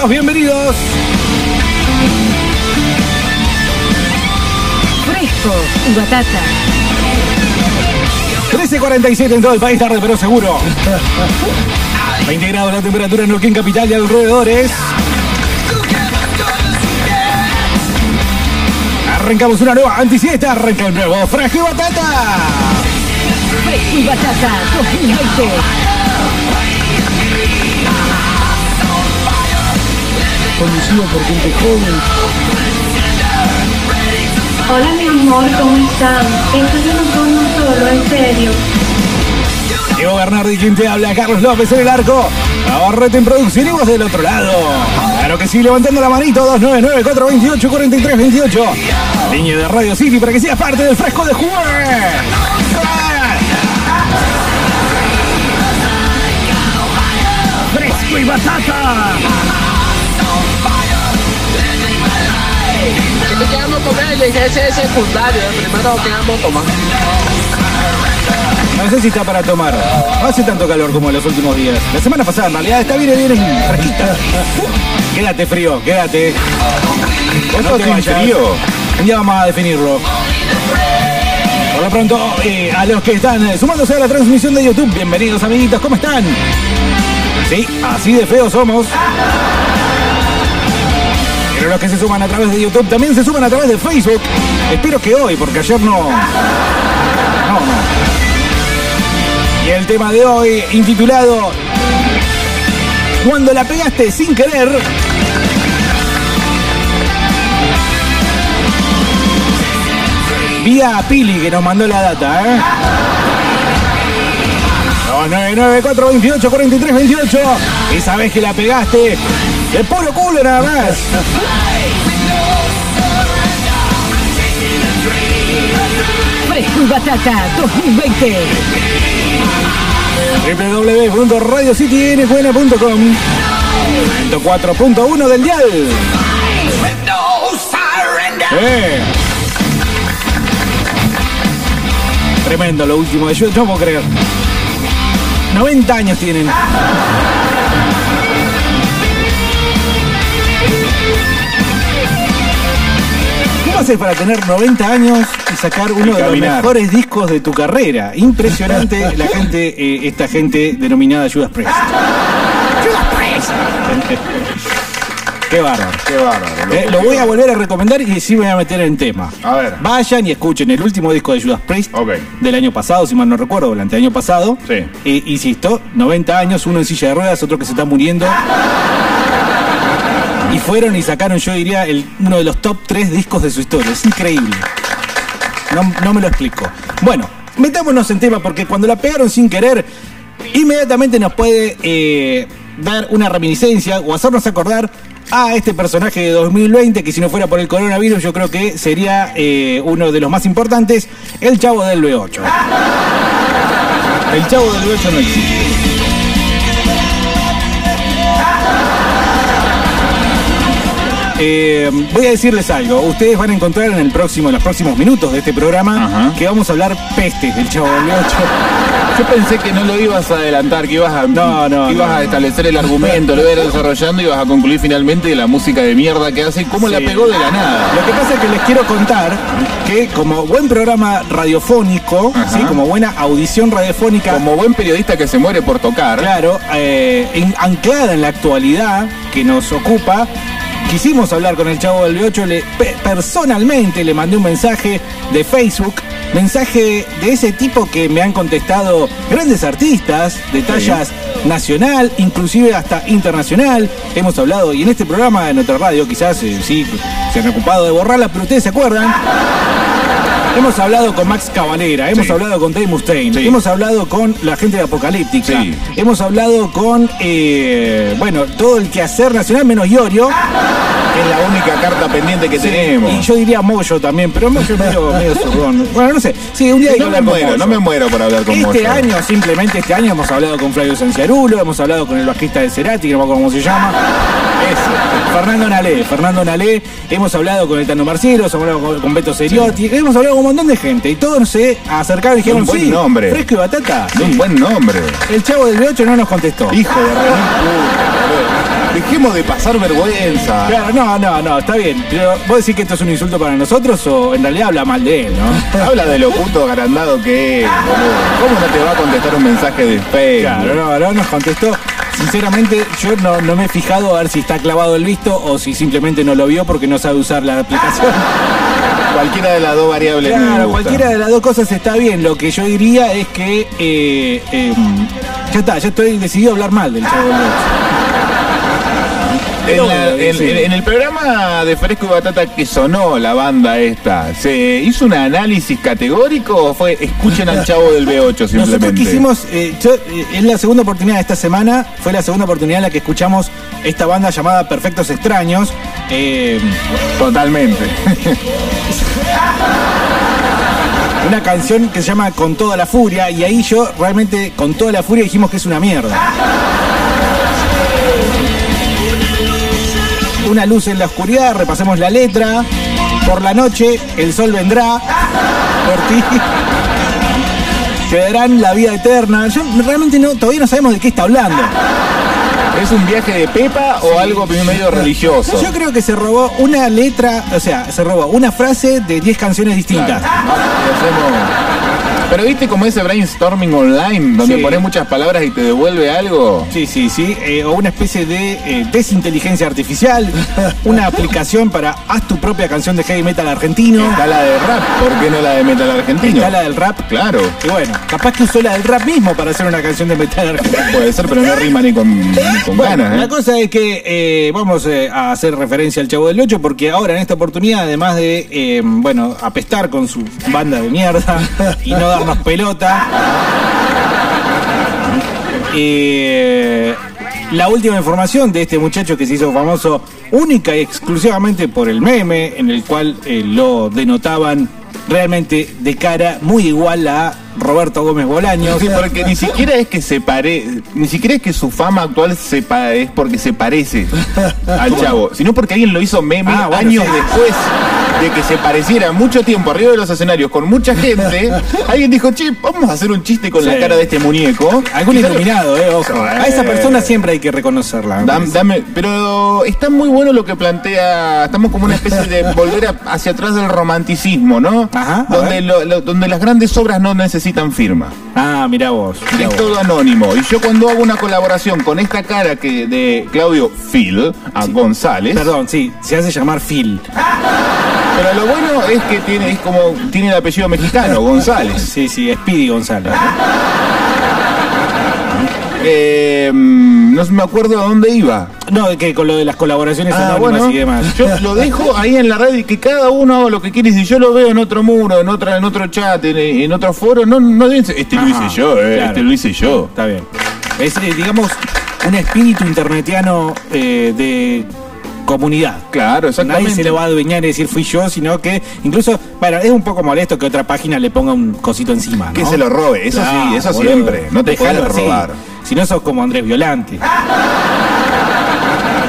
muchachos, bienvenidos. Fresco y batata. 13.47 en todo el país, tarde pero seguro. 20 grados la temperatura en Neuquén Capital y alrededores. Arrancamos una nueva antisiesta, arranca el nuevo Fresco y Batata. Fresco y batata 2020. Conducido por gente joven. Hola mi amor, ¿cómo están? Esto son un solo, en serio. Diego Bernardi, quien te habla, Carlos López en el arco. Ahorrete en producción y vos del otro lado. Claro que sí, levantando la manito, 299-428-4328. Línea de Radio City para que seas parte del fresco de jueves. Fresco y batata. ¿Qué quedamos con él? Ese es secundario, el primero que vamos a tomar. No sé si está para tomar. No hace tanto calor como en los últimos días. La semana pasada en realidad está bien, bien fresquita. Quédate frío, quédate. No te vayas. Un día vamos a definirlo. Por lo pronto, eh, a los que están eh, sumándose a la transmisión de YouTube, bienvenidos amiguitos, ¿cómo están? Sí, así de feos somos. Pero los que se suman a través de YouTube también se suman a través de Facebook. Espero que hoy, porque ayer no. No. Y el tema de hoy, intitulado Cuando la pegaste sin querer. Vía a Pili que nos mandó la data, ¿eh? 299 43 28 Y sabes que la pegaste de puro culo nada más. Fresco y batata 2020. www.radiocitynbuena.com 104.1 del dial. Eh. Tremendo lo último de yo no puedo creer. 90 años tienen. Haces para tener 90 años y sacar uno de los mejores discos de tu carrera? Impresionante la gente, eh, esta gente denominada Judas Priest. Judas Priest. Qué bárbaro. Qué bárbaro. Eh, lo voy a volver a recomendar y sí me voy a meter en tema. A ver. Vayan y escuchen el último disco de Judas Priest del año pasado, si mal no recuerdo, del anteaño pasado. Sí. Eh, insisto, 90 años, uno en silla de ruedas, otro que se está muriendo. Fueron y sacaron, yo diría, uno de los top 3 discos de su historia. Es increíble. No, no me lo explico. Bueno, metámonos en tema porque cuando la pegaron sin querer, inmediatamente nos puede eh, dar una reminiscencia o hacernos acordar a este personaje de 2020 que si no fuera por el coronavirus yo creo que sería eh, uno de los más importantes, el Chavo del B8. El Chavo del B8 no existe. Eh, voy a decirles algo. Ustedes van a encontrar en el próximo, en los próximos minutos de este programa Ajá. que vamos a hablar pestes del Chavo del B8. Yo pensé que no lo ibas a adelantar, que ibas a, No, no, ibas no, a establecer el argumento, lo ibas a ir desarrollando y ibas a concluir finalmente de la música de mierda que hace, cómo la Sí. pegó de la nada. Lo que pasa es que les quiero contar que como buen programa radiofónico, Ajá. ¿sí? como buena audición radiofónica, Como buen periodista que se muere por tocar, claro, eh, en- anclada en la actualidad que nos ocupa, quisimos hablar con el Chavo del B8, le, pe- personalmente le mandé un mensaje de Facebook, mensaje de ese tipo que me han contestado grandes artistas de tallas nacional, inclusive hasta internacional. Hemos hablado, y en este programa, en otra radio, quizás eh, sí, se han ocupado de borrarla, pero ustedes se acuerdan. Hemos hablado con Max Cavalera, hemos Sí. hablado con Dave Mustaine, Sí. hemos hablado con la gente de Apocalíptica, Sí. hemos hablado con, eh, bueno, todo el quehacer nacional menos Iorio. Es la única carta pendiente que Sí, tenemos. Y yo diría Moyo también, pero Moyo es medio, medio zurrón. Bueno, no sé. Sí, un día no me muero, no me muero por hablar con Este año, simplemente este año, hemos hablado con Flavio Sanciarulo, hemos hablado con el bajista de Cerati, que no me acuerdo cómo se llama. Ese, Fernando Nalé, Fernando Nalé, hemos hablado con el Tano Marcelo, hemos hablado con, Beto Seriotti, hemos hablado con un montón de gente y todos se acercaron y dijeron, Un buen sí, nombre. fresco y batata. Un buen nombre. El chavo del B8 no nos contestó. Hijo de re. Dejemos de pasar vergüenza. Claro, no, no, no, está bien. Pero vos decís que esto es un insulto para nosotros o en realidad habla mal de él, ¿no? Habla de lo puto agrandado que es, boludo. ¿Cómo no te va a contestar un mensaje de Facebook? Claro, no, no nos contestó. Sinceramente, yo no, no me he fijado a ver si está clavado el visto o si simplemente no lo vio porque no sabe usar la aplicación. Cualquiera de las dos variables. Claro, cualquiera de las dos cosas está bien. Lo que yo diría es que eh, eh, ya está, ya estoy decidido a hablar mal del Chavo. En, la- en- Sí. en- en el programa de Fresco y Batata que sonó la banda esta, ¿se hizo un análisis categórico o fue escuchen al chavo del B8 Nosotros simplemente? quisimos, eh, yo, eh, es la segunda oportunidad de esta semana, fue la segunda oportunidad en la que escuchamos esta banda llamada Perfectos Extraños. eh, Totalmente. una canción que se llama Con toda la furia y ahí yo realmente con toda la furia dijimos que es una mierda. Una luz en la oscuridad, repasemos la letra. Por la noche el sol vendrá por ti. Te darán la vida eterna. Yo realmente no, todavía no sabemos de qué está hablando. ¿Es un viaje de Pepa o algo medio religioso? Yo creo que se robó una letra, o sea, se robó una frase de 10 canciones distintas. Claro. Pero viste como ese brainstorming online, donde Sí. pones muchas palabras y te devuelve algo. Sí, sí, sí. eh, o una especie de eh, desinteligencia artificial. una aplicación para haz tu propia canción de heavy metal argentino. Está la de rap, ¿por qué no la de metal argentino? Está la del rap. Claro, Y bueno, capaz que usó la del rap mismo para hacer una canción de metal argentino. puede ser, pero no rima ni con, con Bueno, ganas. la ¿eh? cosa es que vamos a hacer referencia al Chavo del Ocho porque ahora en esta oportunidad, además de, bueno, apestar con su banda de mierda y no darnos pelota, eh, la última información de este muchacho que se hizo famoso única y exclusivamente por el meme en el cual eh, lo denotaban realmente de cara muy igual a Roberto Gómez Bolaños. Sí, porque ni siquiera es que se pare, ni siquiera es que su fama actual se pa- es porque se parece al chavo, sino porque alguien lo hizo meme Ah, bueno, años sí. después de que se pareciera mucho tiempo arriba de los escenarios con mucha gente. Alguien dijo, che, vamos a hacer un chiste con la cara de este muñeco. Algún iluminado, eh, ojo. A esa persona siempre hay que reconocerla. Dam- dame, pero está muy bueno lo que plantea. Estamos como una especie de volver a- hacia atrás del romanticismo, ¿no? Ajá, donde, ver. lo- lo- donde las grandes obras no necesitan firma. Ah, mira vos. mirá Es vos. todo anónimo. Y yo cuando hago una colaboración con esta cara que de Claudio Phil a González. Perdón, sí, se hace llamar Phil. Pero lo bueno es que tiene, es como, tiene el apellido mexicano, González. Sí, sí, Speedy González. Eh, mm, no me acuerdo a dónde iba. No, que con lo de las colaboraciones Ah, anónimas bueno, y demás. yo lo dejo ahí en la red y que cada uno haga lo que quiere. Y si yo lo veo en otro muro, en otra, en otro chat, en, en otro foro, no, no este lo hice yo, eh, claro. este lo hice yo. Está bien. Es, eh, digamos, un espíritu internetiano eh, de comunidad. Claro, exactamente. Nadie se le va a adueñar y decir fui yo, sino que incluso, bueno, es un poco molesto que otra página le ponga un cosito encima, ¿no? Que se lo robe, eso sí, eso boludo. siempre. No te así. robar. Si no sos como Andrés Violante.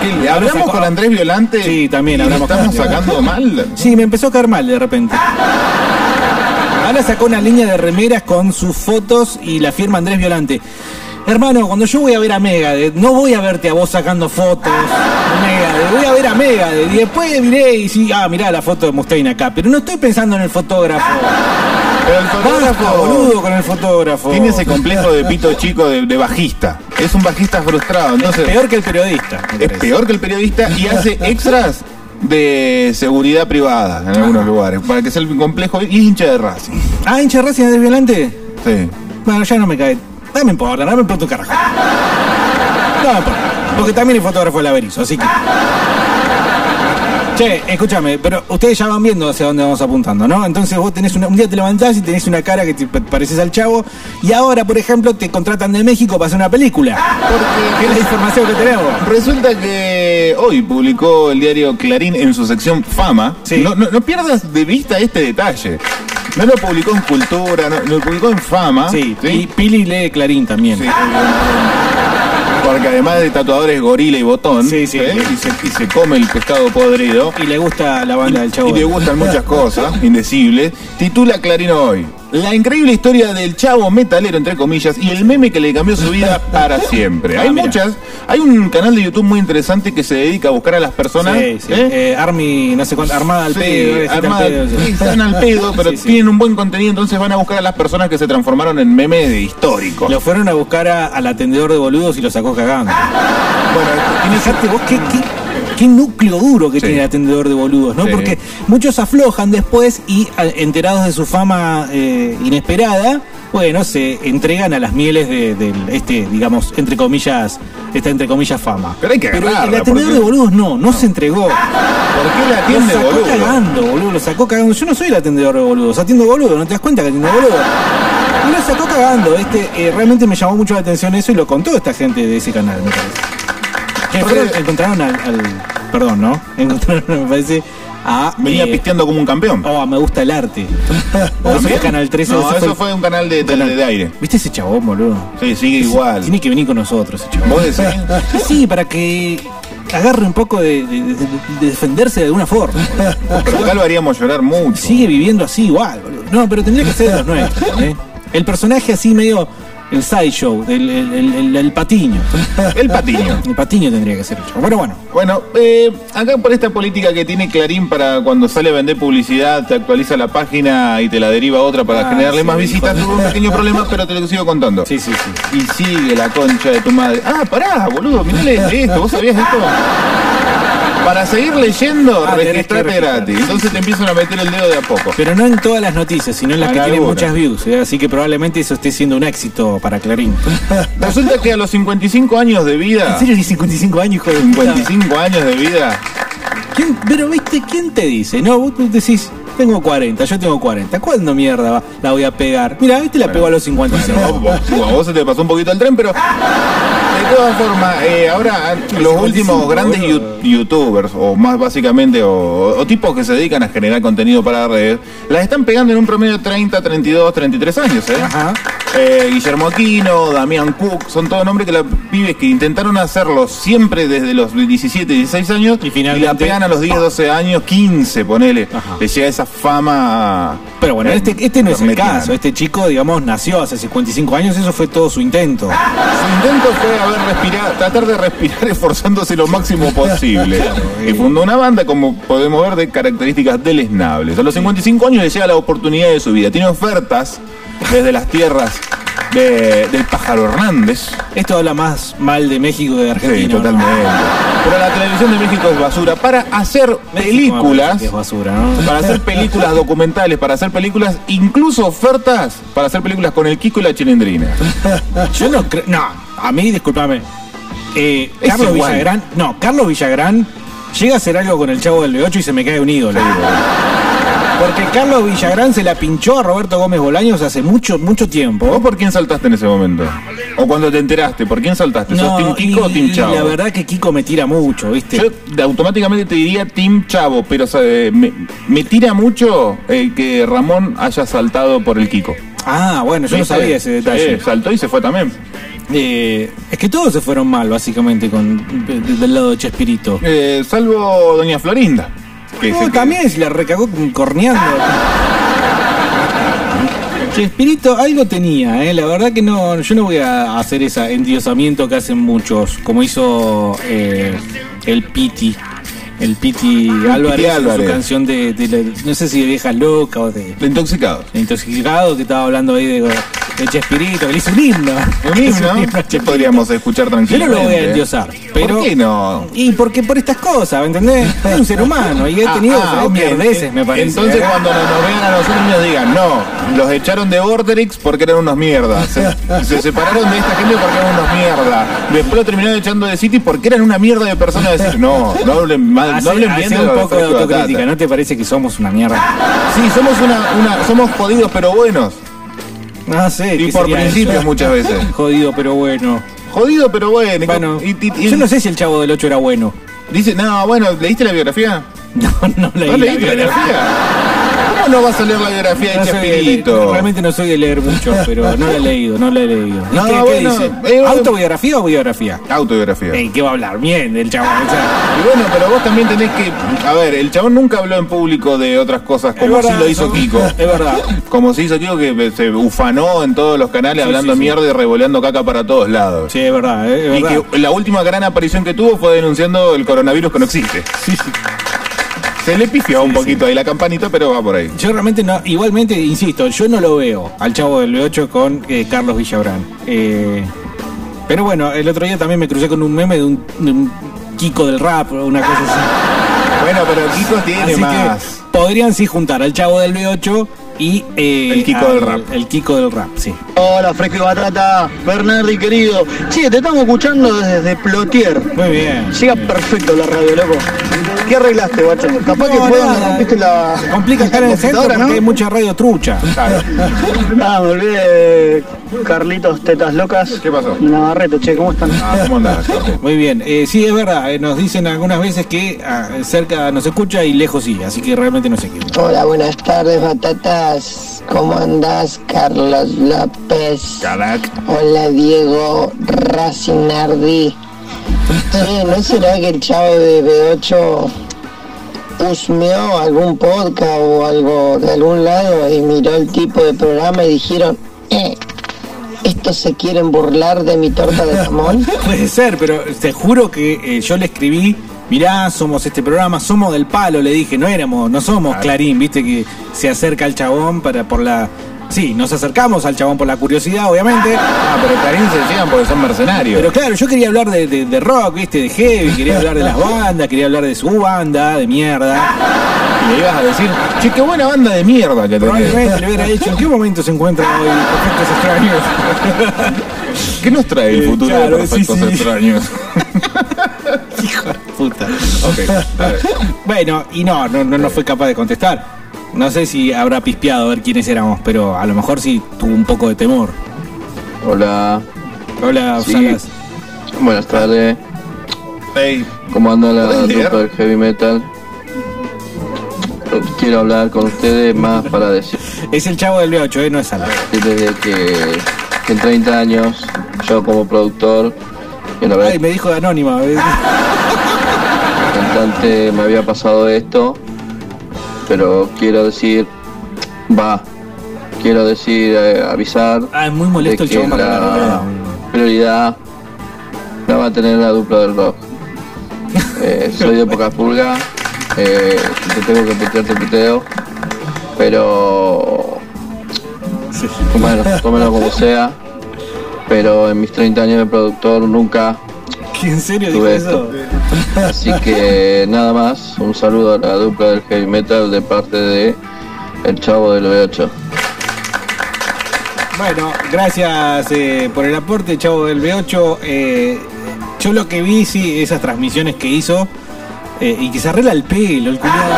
¿Qué, ¿Hablamos con Andrés Violante? Sí, también ¿Y hablamos lo con estamos sacando mal? Sí, me empezó a caer mal de repente. Ahora sacó una línea de remeras con sus fotos y la firma Andrés Violante. Hermano, cuando yo voy a ver a Megadeth, no voy a verte a vos sacando fotos de Megadeth, voy a ver a Megadeth y después miré y sí, ah, mirá la foto de Mustaine acá, pero no estoy pensando en el fotógrafo. Pero el Basta, fotógrafo boludo, con el fotógrafo. tiene ese complejo de pito chico de, de bajista. Es un bajista frustrado, entonces Peor que el periodista. es peor que el periodista y hace extras de seguridad privada en algunos lugares, para que sea el complejo y es hincha de Racing. Ah, hincha de Racing Andrés Violante. Sí. Bueno, ya no me cae. No me importa, no me importa carajo. No me importa. Porque también el fotógrafo es laberizo, así que. Che, escúchame, pero ustedes ya van viendo hacia dónde vamos apuntando, ¿no? Entonces vos tenés una, un día te levantás y tenés una cara que te pa- pareces al chavo, y ahora, por ejemplo, te contratan de México para hacer una película. Porque Es la información que tenemos. Resulta que hoy publicó el diario Clarín en su sección Fama. Sí. No, no- no pierdas de vista este detalle. No lo publicó en Cultura, no, lo publicó en Fama. Sí, y Pili lee Clarín también. Sí, Porque además de tatuadores gorila y botón, Sí, sí. ¿eh? y, se, y se come el pescado podrido, Y le gusta la banda del chavo. y le gustan muchas cosas indecibles, titula Clarín hoy. La increíble historia del chavo metalero, entre comillas, y el meme que le cambió su vida para siempre. Ah, hay mira. muchas. Hay un canal de YouTube muy interesante que se dedica a buscar a las personas. Sí, sí. ¿eh? Eh, Army, no sé cuánto, armada al Sí, pedo. armada- al pedo, están al pedo, pero tienen un buen contenido, entonces van a buscar a las personas que se transformaron en memes de históricos. Lo fueron a buscar a- al atendedor de boludos y lo sacó cagando. Bueno, Fíjate vos qué, qué, qué núcleo duro que Sí. tiene el atendedor de boludos, ¿no? Sí. Porque muchos aflojan después y enterados de su fama eh, inesperada, bueno, se entregan a las mieles de, este, digamos, entre comillas, esta entre comillas fama. Pero hay que el agarrarla, atendedor de boludos no, no, se entregó. ¿Por qué la Lo atiende sacó boludo? cagando, boludo, lo sacó cagando. Yo no soy el atendedor de boludos, atiendo boludo, ¿no te das cuenta que atiendo boludo? Y lo sacó cagando. Este, eh, realmente me llamó mucho la atención eso y lo contó esta gente de ese canal, me parece. Que fueron- encontraron al, al- Perdón, ¿no? Encontraron, me parece, a. Venía eh, pisteando como un campeón. Oh, me gusta el arte. O Canal 13. No, eso fue un canal de, de- canal- de aire. ¿Viste ese chabón, boludo? Sí, sigue igual. Tiene que venir con nosotros ese chabón. ¿Vos decís? Sí, para que agarre un poco de, de- de- de defenderse de alguna forma. Pero acá lo haríamos llorar mucho. Sigue viviendo así igual, boludo. No, pero tendría que ser de los nuestros, ¿eh? El personaje así medio. El sideshow, el, el, el, el- patiño. El patiño. El patiño tendría que ser el chavo. Pero bueno, Bueno, eh, acá por esta política que tiene Clarín para cuando sale a vender publicidad, te actualiza la página y te la deriva a otra para Ah, generarle sí, más visitas, tuvo un pequeño problema, pero te lo sigo contando. sí, sí, sí. Y sigue la concha de tu madre. Ah, pará, boludo, mirale esto, ¿vos sabías esto? Para seguir leyendo, Ah, registrate gratis. Entonces te empiezan a meter el dedo de a poco. Pero no en todas las noticias, sino en las En que tienen muchas views. ¿eh? Así que probablemente eso esté siendo un éxito para Clarín. Resulta que a los 55 años de vida, ¿En serio que 55 años, hijo de puta? 55 años de vida, ¿Quién- pero, viste, ¿quién te dice? No, vos decís, tengo 40, yo tengo 40. ¿Cuándo mierda va- la voy a pegar? Mira, viste, la pegó a los 55. Bueno, vos, vos- a vos se te pasó un poquito el tren, pero de todas formas, eh, ahora los últimos grandes yu- youtubers, o más básicamente, o, o tipos que se dedican a generar contenido para redes, las están pegando en un promedio de 30, 32, 33 años, ¿eh? Ajá. Eh, Guillermo Aquino, Damián Cook, son todos nombres que la pibes que intentaron hacerlo siempre desde los 17, 16 años Y finalmente- la pegan a los 10, 12 años, 15, ponele. Ajá. Le llega esa fama. Pero bueno, eh, este, este no es el caso. Este chico, digamos, nació hace 55 años, eso fue todo su intento. Su intento fue haber respirado, tratar de respirar esforzándose lo máximo posible. y fundó una banda, como podemos ver, de características deleznables. A los 55 años le llega la oportunidad de su vida. Tiene ofertas desde las tierras de- del pájaro Hernández. Esto habla más mal de México que de Argentina. Sí, ¿no? totalmente. Pero la televisión de México es basura. Para hacer México películas, es basura, ¿no? para hacer películas documentales, para hacer películas, incluso ofertas para hacer películas con el Kiko y la Chilindrina. Yo no creo. No, a mí, discúlpame. Eh, Carlos igual. Villagrán. No, Carlos Villagrán llega a hacer algo con el chavo del B8 y se me cae un ídolo. Porque Carlos Villagrán se la pinchó a Roberto Gómez Bolaños hace mucho, mucho ¿Vos tiempo. por quién saltaste en ese momento? ¿O cuando te enteraste? ¿Por quién saltaste? ¿Sos Team Kiko o y- y Chavo? la verdad que Kiko me tira mucho, ¿viste? Yo automáticamente te diría Team Chavo, pero o sea, eh, me, me tira mucho que Ramón haya saltado por el Kiko. Ah, bueno, yo no sabía ese detalle. Sí, saltó y se fue también. Eh, es que todos se fueron mal, básicamente, con de- de- del lado de Chespirito. Eh, salvo Doña Florinda. Que No, se- también se la recagó corneando. Chespirito algo tenía, ¿eh? la verdad que no, yo no voy a hacer ese endiosamiento que hacen muchos, como hizo eh, el Piti, el Piti Álvarez, su canción de, no sé si de Viejas Loca o de, de intoxicados. de Intoxicado, que estaba hablando ahí de, de Chespirito, que le hizo un himno. Un himno que podríamos escuchar Yo no tranquilamente. lo voy a endiosar, pero... ¿Por qué no? Y porque por estas cosas, ¿me entendés? Es un ser humano y he tenido Ah, ah, ok. mierdeces, me parece. Entonces cuando nos, nos vean a nosotros nos digan, no, los echaron de Vorterix porque eran unos mierdas. Se, se separaron de esta gente porque eran unos mierdas. Después lo terminaron echando de City porque eran una mierda de personas. Decir, no, no hablen mal, hablen bien de un los poco de Fresco autocrítica. ¿no te parece que somos una mierda? Sí, somos una, una, somos jodidos pero buenos. No sé. Y ¿qué por principios eso? muchas veces. Jodido, pero bueno. Jodido pero bueno. Bueno, y- y- y- yo no sé si el chavo del 8 era bueno. Dice, no, bueno, ¿leíste la biografía? No, no leí ¿No leíste la biografía. biografía? ¿Cómo no vas a leer la biografía No de Chespirito? realmente no soy de leer mucho, pero no la he leído, no la he leído. ¿Y No, qué, dice? eh, ¿Autobiografía o biografía? Autobiografía. ¿Qué va a hablar? Bien del chabón. o sea, Y bueno, pero vos también tenés que. A ver, el chabón nunca habló en público de otras cosas como si lo hizo ¿no? Kiko. Es verdad. Como si hizo Kiko que se ufanó en todos los canales Sí, hablando sí, sí. mierda y revoleando caca para todos lados. Sí, es verdad, eh, es Y verdad. que la última gran aparición que tuvo fue denunciando el coronavirus que no existe. Sí, sí. Se le pifió un poquito ahí la campanita, pero va por ahí. Yo realmente no, igualmente, insisto, yo no lo veo al chavo del B8 con eh, Carlos Villabrán. Eh, pero bueno, el otro día también me crucé con un meme de un, de un Kiko del rap o una cosa así. Bueno, pero Kiko tiene Así más. que podrían sí juntar al chavo del B8 y eh, El Kiko al- del rap. El Kiko del rap, sí. Hola, Fresco y Batata, Bernardi querido. Che, te estamos escuchando desde Plotier. Muy bien. Llega perfecto la radio, loco. ¿Qué arreglaste, guacho? Capaz que fue nada. donde rompiste la. Complica acá en el centro porque ¿no? hay mucha radio trucha. Ah, me olvidé de Carlitos Tetas Locas. ¿Qué pasó? Navarrete, che, ¿cómo están? Ah, ¿cómo andás? Muy bien, eh, sí, es verdad, eh, nos dicen algunas veces que ah, cerca nos escucha y lejos sí, así que realmente no sé qué. Hola, buenas tardes, batatas. ¿Cómo andás, Carlos López? Carac. Hola, Diego Racinardi. Che, ¿no será que el chavo de B8 husmeó algún podcast o algo de algún lado y miró el tipo de programa y dijeron, eh, estos se quieren burlar de mi torta de jamón? Puede ser, pero te juro que eh, yo le escribí, mirá, somos este programa, somos del palo, le dije, no éramos, no somos Clarín, viste que se acerca al chabón para por la. Sí, nos acercamos al chabón por la curiosidad, obviamente. Ah, pero Clarín se llegan porque son mercenarios. Pero claro, yo quería hablar de, de- de rock, viste, de heavy, quería hablar de las bandas, quería hablar de su banda, de mierda. Y le ibas a decir, che, qué buena banda de mierda que tenés. Probablemente le hubiera dicho, ¿en qué momento se encuentra hoy Perfectos Extraños? ¿Qué nos trae el Eh, futuro claro, de perfectos sí, sí. extraños? Hijo de puta. ok, a ver. Bueno, y no, no, no, no fue capaz de contestar. No sé si habrá pispeado a ver quiénes éramos, pero a lo mejor sí tuvo un poco de temor. Hola, Hola, Sí. Salas. buenas tardes. Ey, ¿Cómo anda la del heavy metal? Quiero hablar con ustedes más para decir Es el chavo del B8, ¿eh? no es Salas. desde que en 30 años yo como productor una Ay, vez me dijo de anónima. ¿eh? cantante me había pasado esto, pero quiero decir, va, quiero decir, eh, avisar Ah, es muy molesto de el que la prioridad la va a tener la dupla del rock. Eh, soy de poca pulga, eh, si te tengo que putear, te puteo, pero bueno, tómelo como sea, pero en mis 30 años de productor nunca ¿Qué, ¿En serio dijo eso? Así que nada más, un saludo a la dupla del heavy metal de parte de El Chavo del B8. Bueno, gracias eh, por el aporte, chavo del B8. Eh, yo lo que vi, sí, esas transmisiones que hizo eh, y que se arregla el pelo, el culiado.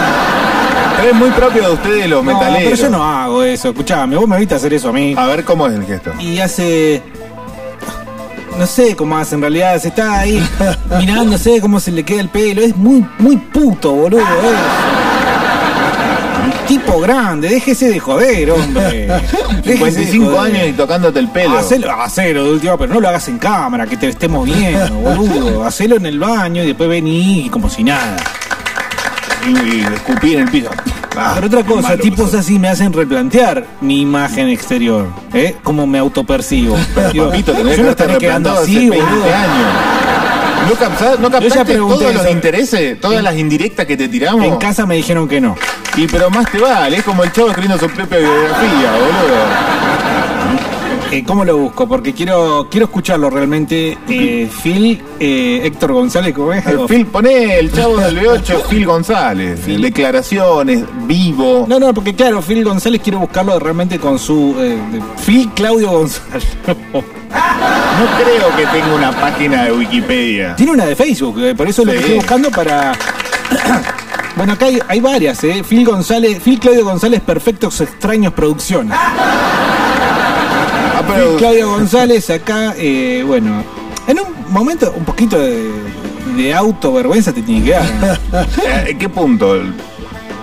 pero es muy propio de ustedes los No, metaleros. pero yo no hago eso. Escuchame, vos me viste hacer eso a mí. A ver cómo es el gesto. Y hace. No sé cómo hace en realidad. Se está ahí mirándose cómo se le queda el pelo. Es muy, muy puto, boludo. Es. Un tipo grande. Déjese de joder, hombre. Déjese de 55 joder. años y tocándote el pelo. Hacelo, hacelo de última, pero no lo hagas en cámara, que te estemos viendo, boludo. Hacelo en el baño y después vení como si nada. Y, y escupí en el piso. Ah, Pero otra cosa, tipos eso. así me hacen replantear mi imagen exterior, ¿eh? Cómo me autopercibo. Digo, Papito, tenés yo que estar estaré quedando así, 20 boludo. ¿No, captás- no ya captaste pregunté todos los eso. intereses? ¿Todas las indirectas que te tiramos? En casa me dijeron que no. Y pero más te vale, es como el chavo escribiendo su propia biografía, boludo. Eh, ¿Cómo lo busco? Porque quiero quiero escucharlo realmente. Eh, Phil, eh, Héctor González, ¿cómo es? O- Phil, poné el chavo del B8, Phil González. Declaraciones, vivo. No, no, porque claro, Phil González quiero buscarlo realmente con su... eh, Phil Claudio González. No creo que tenga una página de Wikipedia. Tiene una de Facebook, eh, por eso lo Sí. que estoy buscando para. bueno, acá hay, hay varias, ¿eh? Phil González, Phil Claudio González, Perfectos Extraños Producciones. Claudio González, acá, eh, bueno, en un momento, un poquito de, de autovergüenza te tiene que dar. ¿no? eh, ¿qué punto?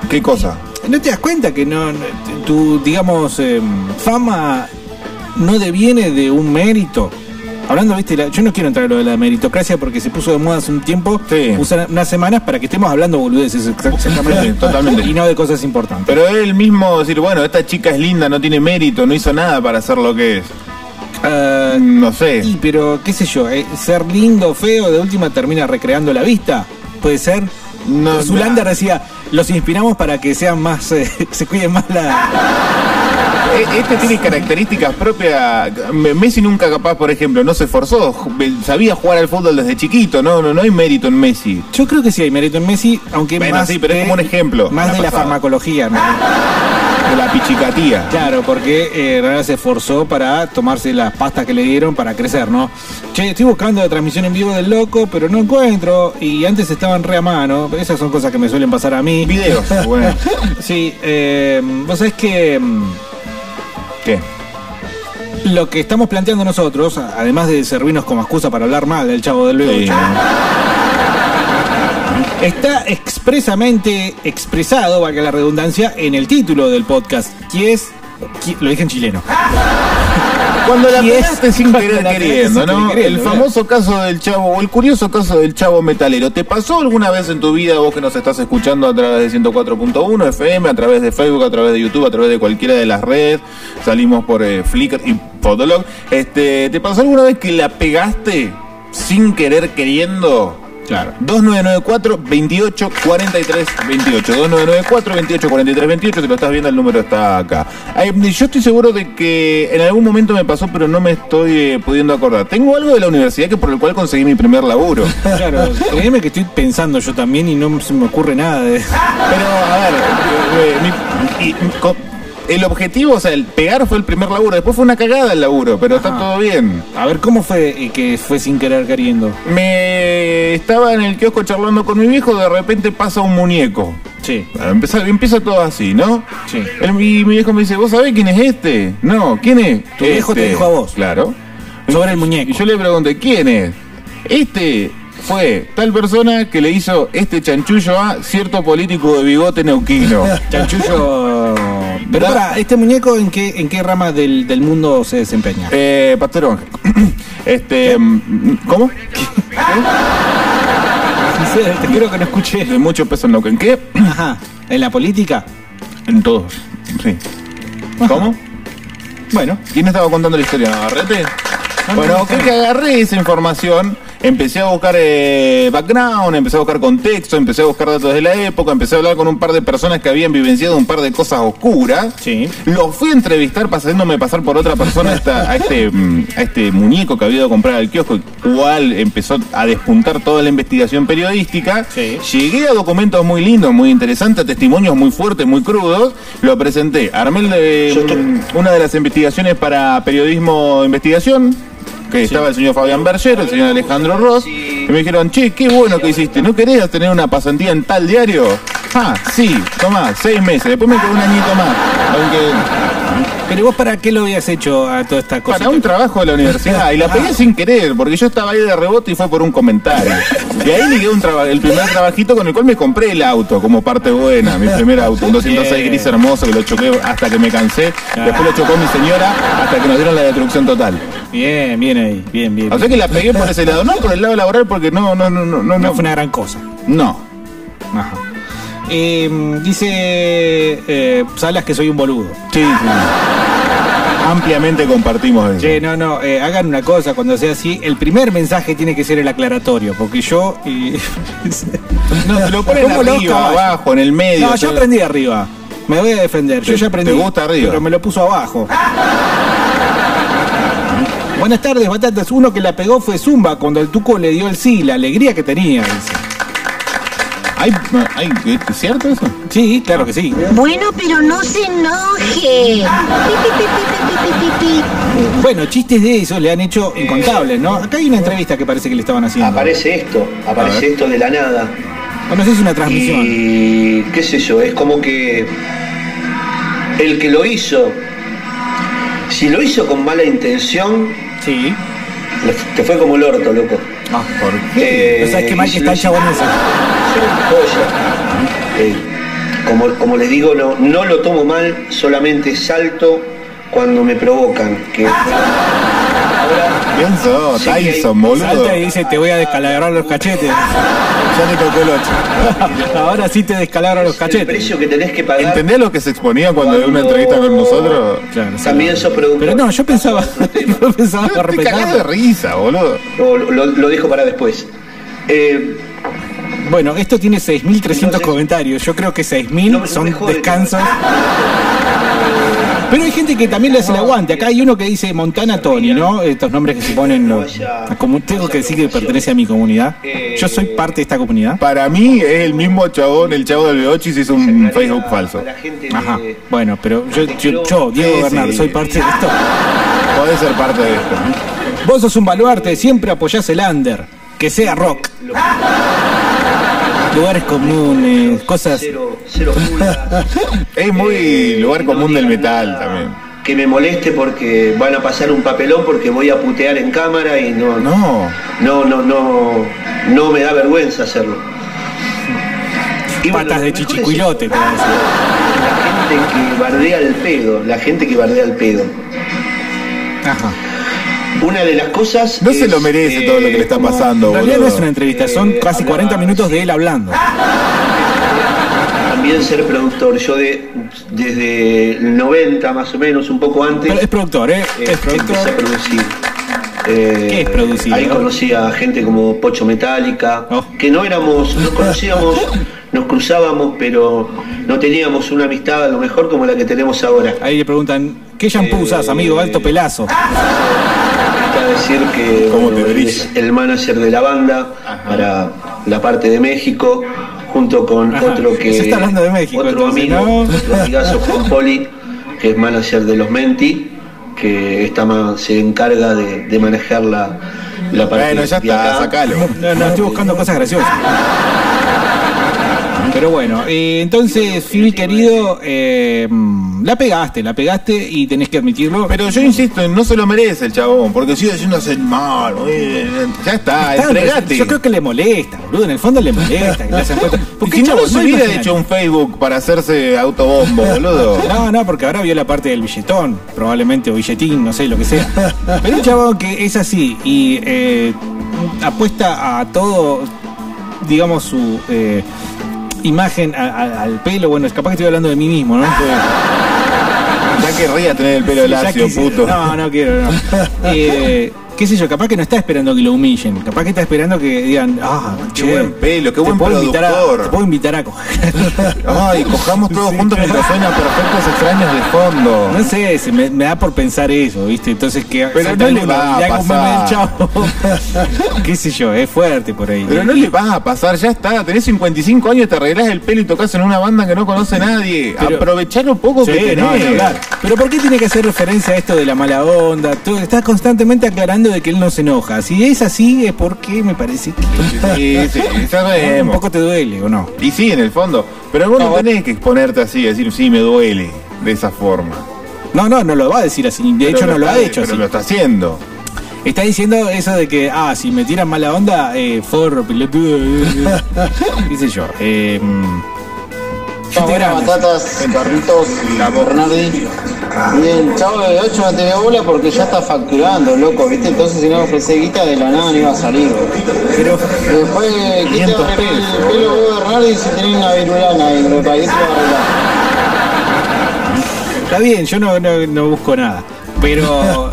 ¿Qué cosa? ¿No te das cuenta que no, no- tu, digamos, eh, fama no deviene de un mérito? Hablando, viste, la- yo no quiero entrar a lo de la meritocracia porque se puso de moda hace un tiempo, Sí. usan unas semanas para que estemos hablando boludeces exa- exactamente, Sí, totalmente. y no de cosas importantes. Pero él mismo decir, bueno, esta chica es linda, no tiene mérito, no hizo nada para ser lo que es. Ah, No sé. y pero, qué sé yo, eh, ser lindo feo de última termina recreando la vista, puede ser. No, Zulander decía, los inspiramos para que sean más, eh, se cuiden más la... E- Este tiene características propias. Messi nunca capaz, por ejemplo, no se esforzó, sabía jugar al fútbol desde chiquito, no, no, no hay mérito en Messi. Yo creo que sí hay mérito en Messi, aunque Bueno, más sí, pero es como un ejemplo, Más de la farmacología, ¿no? De la pichicatía. Claro, porque eh, en realidad se esforzó para tomarse las pastas que le dieron para crecer, ¿no? Che, estoy buscando la transmisión en vivo del loco, pero no encuentro. Y antes estaban re a mano. Esas son cosas que me suelen pasar a mí. Videos, bueno. Sí, eh, vos sabés que mm, ¿Qué? lo que estamos planteando nosotros, además de servirnos como excusa para hablar mal del chavo del Sí. B8, está expresamente expresado, valga la redundancia, en el título del podcast, que es, que- lo dije en chileno, Cuando la pegaste sin querer queriendo, ¿no? el ¿verdad? famoso caso del chavo, o el curioso caso del chavo metalero. ¿Te pasó alguna vez en tu vida, vos que nos estás escuchando a través de 104.1 FM, a través de Facebook, a través de YouTube, a través de cualquiera de las redes? Salimos por eh, Flickr y Fotolog. Este, ¿Te pasó alguna vez que la pegaste sin querer queriendo? Claro. 2994 28 43 28 2994 28 43 28 si lo estás viendo el número está acá. Yo estoy seguro de que en algún momento me pasó pero no me estoy eh, pudiendo acordar. Tengo algo de la universidad que por el cual conseguí mi primer laburo. Claro, créeme que estoy pensando yo también y no se me ocurre nada de... pero a ver eh, eh, mi- co- el objetivo o sea el pegar fue el primer laburo después fue una cagada el laburo pero está todo bien A ver, ¿cómo fue que fue sin querer queriendo? me estaba en el kiosco charlando con mi viejo de repente pasa un muñeco Sí, Empieza, empieza todo así, ¿no? Sí. El- y mi viejo me dice, ¿vos sabés quién es este? No, ¿quién es? Tu viejo te Este. dijo a vos. Claro. sobre el muñeco. Y yo le pregunté, ¿quién es? Este fue tal persona que le hizo este chanchullo a cierto político de bigote neuquino. Chanchullo... Pero para, ¿este muñeco en qué, en qué rama del, del mundo se desempeña? eh, Pastor. Este, mm, ¿cómo? Te creo que no escuché. De mucho peso en Neuquén. ¿Qué? Ajá, ¿en la política? En todos. Sí. ¿Cómo? Bueno, ¿Quién estaba contando la historia? ¿Navarrete? No, Bueno, no, creo que agarré esa información, empecé a buscar eh, background, empecé a buscar contexto, empecé a buscar datos de la época, empecé a hablar con un par de personas que habían vivenciado un par de cosas oscuras. Sí. Lo fui a entrevistar pasándome pasar por otra persona a, este, mm, a este muñeco que había ido a comprar al kiosco, el cual empezó a despuntar toda la investigación periodística. Sí. Llegué a documentos muy lindos, muy interesantes, a testimonios muy fuertes, muy crudos. Lo presenté. Armé el de, mm, una de las investigaciones para periodismo investigación. Que estaba el señor Fabián Berger, el señor Alejandro Ross. Y me dijeron, che, qué bueno que hiciste. ¿No querías tener una pasantía en tal diario? Ah, sí, tomá, seis meses. Después me quedó un añito más. Aunque pero ¿y vos para qué lo habías hecho a toda esta cosa? para un trabajo de la universidad y la pegué sin querer, porque yo estaba ahí de rebote y fue por un comentario. Y ahí ligué un traba- el primer trabajito con el cual me compré el auto como parte buena, mi primer auto, un 206 Bien. gris hermoso que lo choqué hasta que me cansé. Después lo chocó mi señora hasta que nos dieron la destrucción total. Bien, bien ahí, bien, bien. O sea que la pegué por ese lado, no por el lado laboral porque no, no, no, no, no. no fue una gran cosa. No. Ajá. Eh, dice eh, Salas que soy un boludo. Sí, sí. Ampliamente compartimos eso. Che, no, no, eh, hagan una cosa cuando sea así. El primer mensaje tiene que ser el aclaratorio, porque yo. No, te lo ponen arriba, abajo, en el medio. No, yo aprendí arriba. Me voy a defender. Yo ya aprendí. te gusta arriba. Pero me lo puso abajo. Buenas tardes, batatas. Uno que la pegó fue Zumba cuando el tuco le dio el sí, la alegría que tenía. dice. ¿Hay, hay, ¿Es cierto eso? Sí, claro que sí. Bueno, pero no se enoje. Bueno, chistes de eso le han hecho incontables, ¿no? Acá hay una entrevista que parece que le estaban haciendo. Aparece esto, aparece esto de la nada. O no sé si es una transmisión. Y qué sé yo, es como que el que lo hizo, si lo hizo con mala intención, Sí. Te fue como el orto, loco. Ah, ¿por qué? Eh, No sabes qué mal que está el chabón ese. Eh, como, como les digo, no, no lo tomo mal, solamente salto cuando me provocan. Que Bien sos, Sí, Tyson, boludo. Salta y dice, te voy a descalabrar los cachetes. Ya te tocó el 8. Ahora sí te descalabra los el cachetes. precio que tenés que pagar. ¿Entendés lo que se exponía cuando dio una entrevista con nosotros? Claro, sí. También sos productor. Pero no, yo pensaba, yo pensaba Te cagás de risa, boludo. Lo, lo- dejo para después. Eh, Bueno, esto tiene 6.300 Entonces- comentarios. Yo creo que 6.000 No no son descansos. Pero hay gente que también le hace el aguante. Acá hay uno que dice Montana Tony, ¿no? Estos nombres que se ponen. No los- como tengo que decir que pertenece a mi comunidad. Yo soy parte de esta comunidad. Para mí es el mismo chabón, el chavo del B8 y se hizo un Facebook falso. Ajá. Bueno, pero yo, yo, yo, Diego sí. soy parte de esto. Podés ser parte de esto. Vos sos un baluarte, siempre apoyás el under. Que sea rock. Lugares comunes, cosas. Es muy lugar No común del metal también. Que me moleste porque van a pasar un papelón porque voy a putear en cámara y no, no, No, no, no, no, me da vergüenza hacerlo. Y Patas de mejor es chichicuilote, te voy a decir. La gente que bardea el pedo, la gente que bardea el pedo. Ajá. Una de las cosas. no se lo merece eh, todo lo que le está como pasando, En realidad no es una entrevista, son casi 40 minutos de él hablando. También ser productor. Yo de, desde el 90 más o menos, un poco antes. Pero es productor, ¿eh? eh, Es empecé a productor. producir. Eh, ¿Qué es producir, Ahí no? conocí a gente como Pocho Metálica, Oh. que no éramos, nos conocíamos, nos cruzábamos, pero no teníamos una amistad a lo mejor como la que tenemos ahora. Ahí le preguntan, ¿qué shampoo usas, amigo? Alto pelazo. Está decir que ¿Cómo bueno, te es el manager de la banda para la parte de México, junto con Ajá, otro que se está hablando de México, otro entonces, amigo, ¿no? otro amigazo Juan Poli, que es manager de los Menti, que está más, se encarga de, de manejar la, la parte Bueno, ya de está, acá. sacalo. No, no, estoy buscando cosas graciosas. Pero bueno, eh, entonces, Phil querido, eh, la pegaste, la pegaste y tenés que admitirlo. Pero yo insisto, no se lo merece el chabón, porque sigue haciendo hacer mal. eh, Ya está, Está, entregate. Yo creo que le molesta, boludo. En el fondo le molesta que le hacen cuenta. ¿Por Porque qué no chabón, se no hubiera hecho un Facebook para hacerse autobombo, boludo? No, no, porque ahora vio la parte del billetón, probablemente, o billetín, no sé, lo que sea. Pero un chabón que es así y eh, apuesta a todo, digamos, su eh, imagen a- a- al pelo. Bueno, es capaz que estoy hablando de mí mismo, ¿no? Ya querría tener el pelo Sí, lacio, puto. No, no quiero, no. Eh, qué sé yo, capaz que no está esperando que lo humillen. Capaz que está esperando que digan, ah, Qué che, buen pelo, qué te buen puedo invitar a-. Te puedo invitar a coger. Ay, cojamos todos juntos mientras suenan perfectos extraños de fondo. No sé, se me, me da por pensar eso, ¿viste? Entonces que Pero no le va a un pasar. chavo. qué sé yo, es fuerte por ahí. Pero no le vas a pasar, ya está. Tenés 55 años, te arreglás el pelo y tocas en una banda que no conoce nadie. Pero- Aprovechar lo poco Sí, que tenés. no. Pero ¿por qué tiene que hacer referencia a esto de la mala onda? Tú estás constantemente aclarando de que él no se enoja. Si es así es porque me parece que Sí, sí, un sabemos. poco te duele, ¿o no? Y sí, en el fondo. Pero vos no tenés que exponerte así, decir, sí, me duele, de esa forma. No, no, no lo va a decir así. De Pero hecho, no lo ha hecho Pero así. lo está haciendo. Está diciendo eso de que, ah, si me tiran mala onda, eh, forro, pelotudo. eh, qué sé yo. Eh, Buenas batatas, carritos, la Bernardi. Bien, chavo de 8 no te dio bola porque ya está facturando, loco, ¿viste? Entonces si no ofrece guita de la nada no iba a salir. Pero Después, ¿qué te 500 va a arreglar el pelo vos, Bernardi, si tenés una virulana ahí, bro? ¿Para qué va a arreglar? Está bien, yo no, no, no busco nada. Pero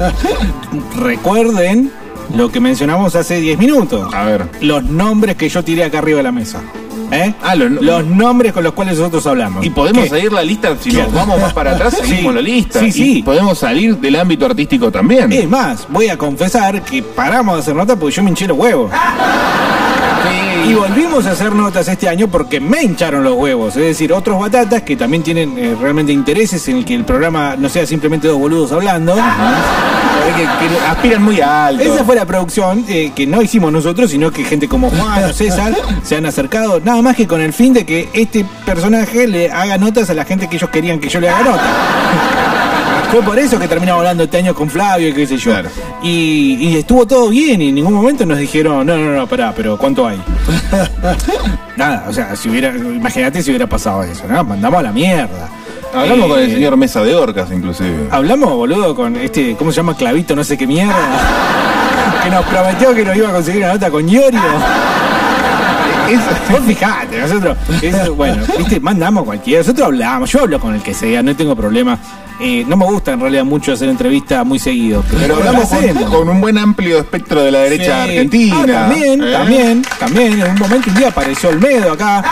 recuerden lo que mencionamos hace 10 minutos. A ver. Los nombres que yo tiré acá arriba de la mesa. ¿Eh? Ah, los- los nombres con los cuales nosotros hablamos. Y podemos ¿Qué? seguir la lista, si ¿Qué? nos vamos más para atrás, seguimos Sí. la lista. Sí, Y sí. podemos salir del ámbito artístico también. Es más, voy a confesar que paramos de hacer notas porque yo me hinché los huevos. Y volvimos a hacer notas este año porque me hincharon los huevos. Es decir, otros batatas que también tienen eh, realmente intereses en el que el programa no sea simplemente dos boludos hablando. Que, que aspiran muy alto. Esa fue la producción eh, que no hicimos nosotros, sino que gente como Juan o César se han acercado, nada más que con el fin de que este personaje le haga notas a la gente que ellos querían que yo le haga notas. Fue por eso que terminamos hablando este año con Flavio y qué sé yo. Y, y estuvo todo bien y en ningún momento nos dijeron, no, no, no, pará, pero ¿cuánto hay? Nada, o sea, si hubiera, imagínate si hubiera pasado eso, ¿no? Mandamos a la mierda. Hablamos Eh, con el señor Mesa de Orcas, inclusive. Hablamos, boludo, con este, ¿cómo se llama? Clavito, no sé qué mierda. que nos prometió que nos iba a conseguir una nota con Iorio. Vos fijate, nosotros, bueno, viste, mandamos cualquiera, nosotros hablamos, yo hablo con el que sea, no tengo problema. Eh, no me gusta en realidad mucho hacer entrevistas muy seguido. Pero hablamos con, un buen amplio espectro de la derecha Sí. argentina. Ah, también, ¿eh? también, también. En un momento un día apareció Olmedo acá.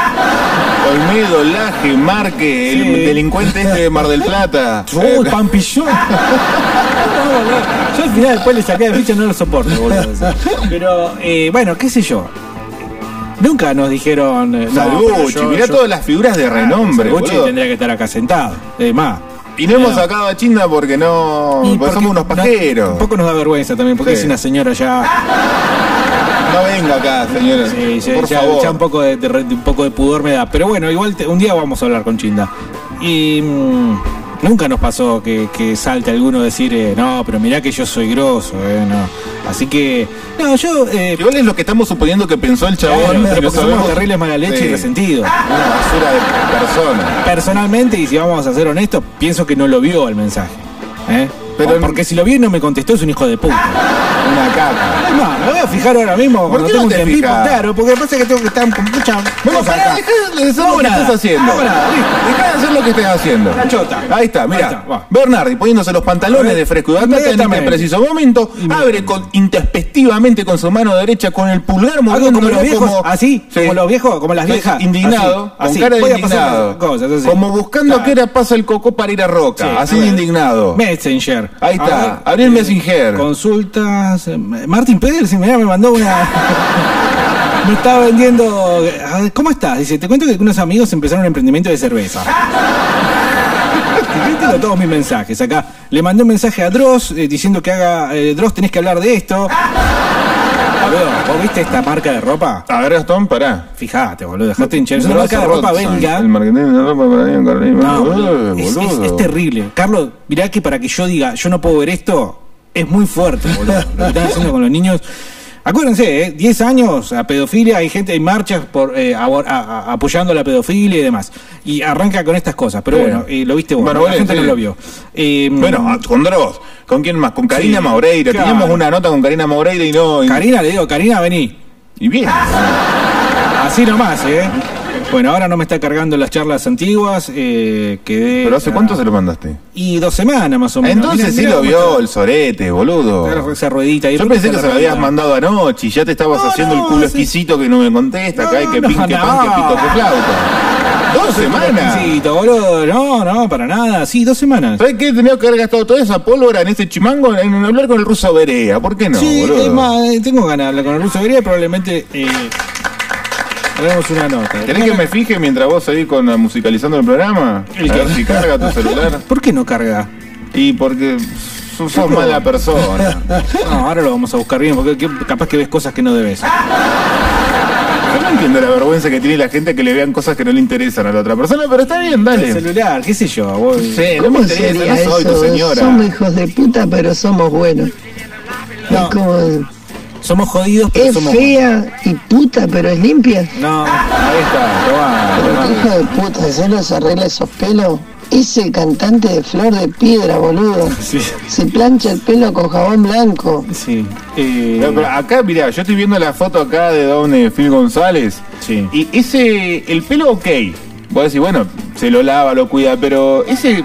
Olmedo, Laje, Marque, el delincuente este de Mar del Plata. ¡Oh, el Pampillón! Yo al final después le saqué de ficha, no lo soporto, boludo. Pero, eh, bueno, qué sé yo. Nunca nos dijeron. eh, no, mirá yo- todas las figuras de renombre. Salvucci boludo. tendría que estar acá sentado. Es más. Y no hemos sacado a Chinda porque no. Porque porque somos unos no- pajeros. un poco nos da vergüenza también, porque Sí. es una señora ya. No venga acá, señora. Sí, ya, por ya- favor. ya un poco de, de un poco de pudor me da. Pero bueno, igual te- un día vamos a hablar con Chinda. Y mm, nunca nos pasó que, que salte alguno a decir, eh, no, pero mirá que yo soy grosso, eh, no. Así que, no, yo. Eh, Igual es lo que estamos suponiendo que pensó el chabón. Claro, pero somos terribles mala leche Sí. y resentidos. Una basura de persona. Personalmente, y si vamos a ser honestos, pienso que no lo vio el mensaje. ¿eh? Pero- O porque si lo vio y no me contestó, es un hijo de puta. Una caca. No, me voy a fijar ahora mismo ¿Por cuando qué tengo no un te tiempito, fijas? claro, porque pasa que tengo que estar con mucha Bueno, cosa pará, acá. dejá de hacer lo que estás haciendo. no nada, listo. Dejá de hacer lo que estés haciendo. La chota. Ahí está, mira. Ahí está, va. Bernardi poniéndose los pantalones de fresco y batata en este Inmediatamente. preciso momento. Abre con, intempestivamente con su mano derecha con el pulgar Algo como moviéndolo los viejos, como- así, Sí. como los viejos, como las viejas. Indignado, así, con así. cara de Voy a pasar indignado. cosas, así. Como buscando Claro. que era pasa el coco para ir a Roca. Sí, así a de ver. indignado. Messenger. Ahí está, A ver, abrí el eh, Messenger. Consultas. eh, Martín Pérez, si mirá, me mandó una. me estaba vendiendo. ¿Cómo estás? Dice, te cuento que unos amigos empezaron un emprendimiento de cerveza. Yo tengo todos mis mensajes acá. Le mandé un mensaje a Dross eh, diciendo que haga. eh, Dross, tenés que hablar de esto. Boludo, ¿vos viste esta marca de ropa? A ver, Gastón, pará. Fijate, boludo, dejate hinchar. Es una marca de ropa belga. El marketing de ropa para Ian Carlini. No, Boludo, es, es- es terrible. Carlos, mirá que para que yo diga, yo no puedo ver esto, es muy fuerte, boludo. Lo que están haciendo con los niños. Acuérdense, ¿eh? 10 años a pedofilia, hay gente, hay marchas por eh, abor- a- a- apoyando la pedofilia y demás. Y arranca con estas cosas, pero bueno, eh, lo viste vos, Bueno, la bueno, gente sí. no lo vio. Eh, Bueno, ah, con Dross. ¿Con quién más? Con Karina Sí, Maureira. claro. Teníamos una nota con Karina Maureira y no. y- Karina, le digo, Karina, vení. Y bien. Así nomás, ¿eh? Bueno, ahora no me está cargando las charlas antiguas. Eh, quedé. ¿Pero hace cuánto se lo mandaste? Y dos semanas más o menos. Entonces Mirá, sí lo vio está. el sorete, boludo. Esa ruedita ahí. Yo pensé que se lo habías mandado anoche y ya te estabas No, haciendo no, el culo sí. exquisito que no me contesta, acá hay que no, pin, que pan, que no. pito, que flauta. Dos semanas. Sí, boludo. No, no, para nada. Sí, dos semanas. ¿Sabes qué? Tenía que haber gastado toda esa pólvora en ese chimango en hablar con el ruso Berea. ¿Por qué no, sí, boludo? es más, eh, tengo ganas de hablar con el ruso Berea, probablemente eh, hagamos una nota. ¿Querés que me fije mientras vos seguís con la musicalizando el programa? El A que- ver si carga tu celular. ¿Por qué no carga? Y porque sos, sos mala persona. No, ahora lo vamos a buscar bien, porque que- capaz que ves cosas que no debes. Yo no entiendo la vergüenza que tiene la gente que le vean cosas que no le interesan a la otra persona, pero está bien, El dale. celular, qué sé yo. vos- Sí, no me ¿Cómo interesa, sería no soy tu señora. Somos hijos de puta, pero somos buenos. No. Es como, Somos jodidos, pero es somos. fea y puta, pero es limpia. No, Ahí está, tomá, Pero tomá. qué hijo de puta, ¿se los arregla esos pelos? Es el cantante de Flor de Piedra, boludo. sí, Se plancha el pelo con jabón blanco. sí. Eh, Pero, pero acá, mirá, yo estoy viendo la foto acá de Don Phil González. Sí. Y ese, el pelo ok. Vos decís, bueno, se lo lava, lo cuida, pero ese,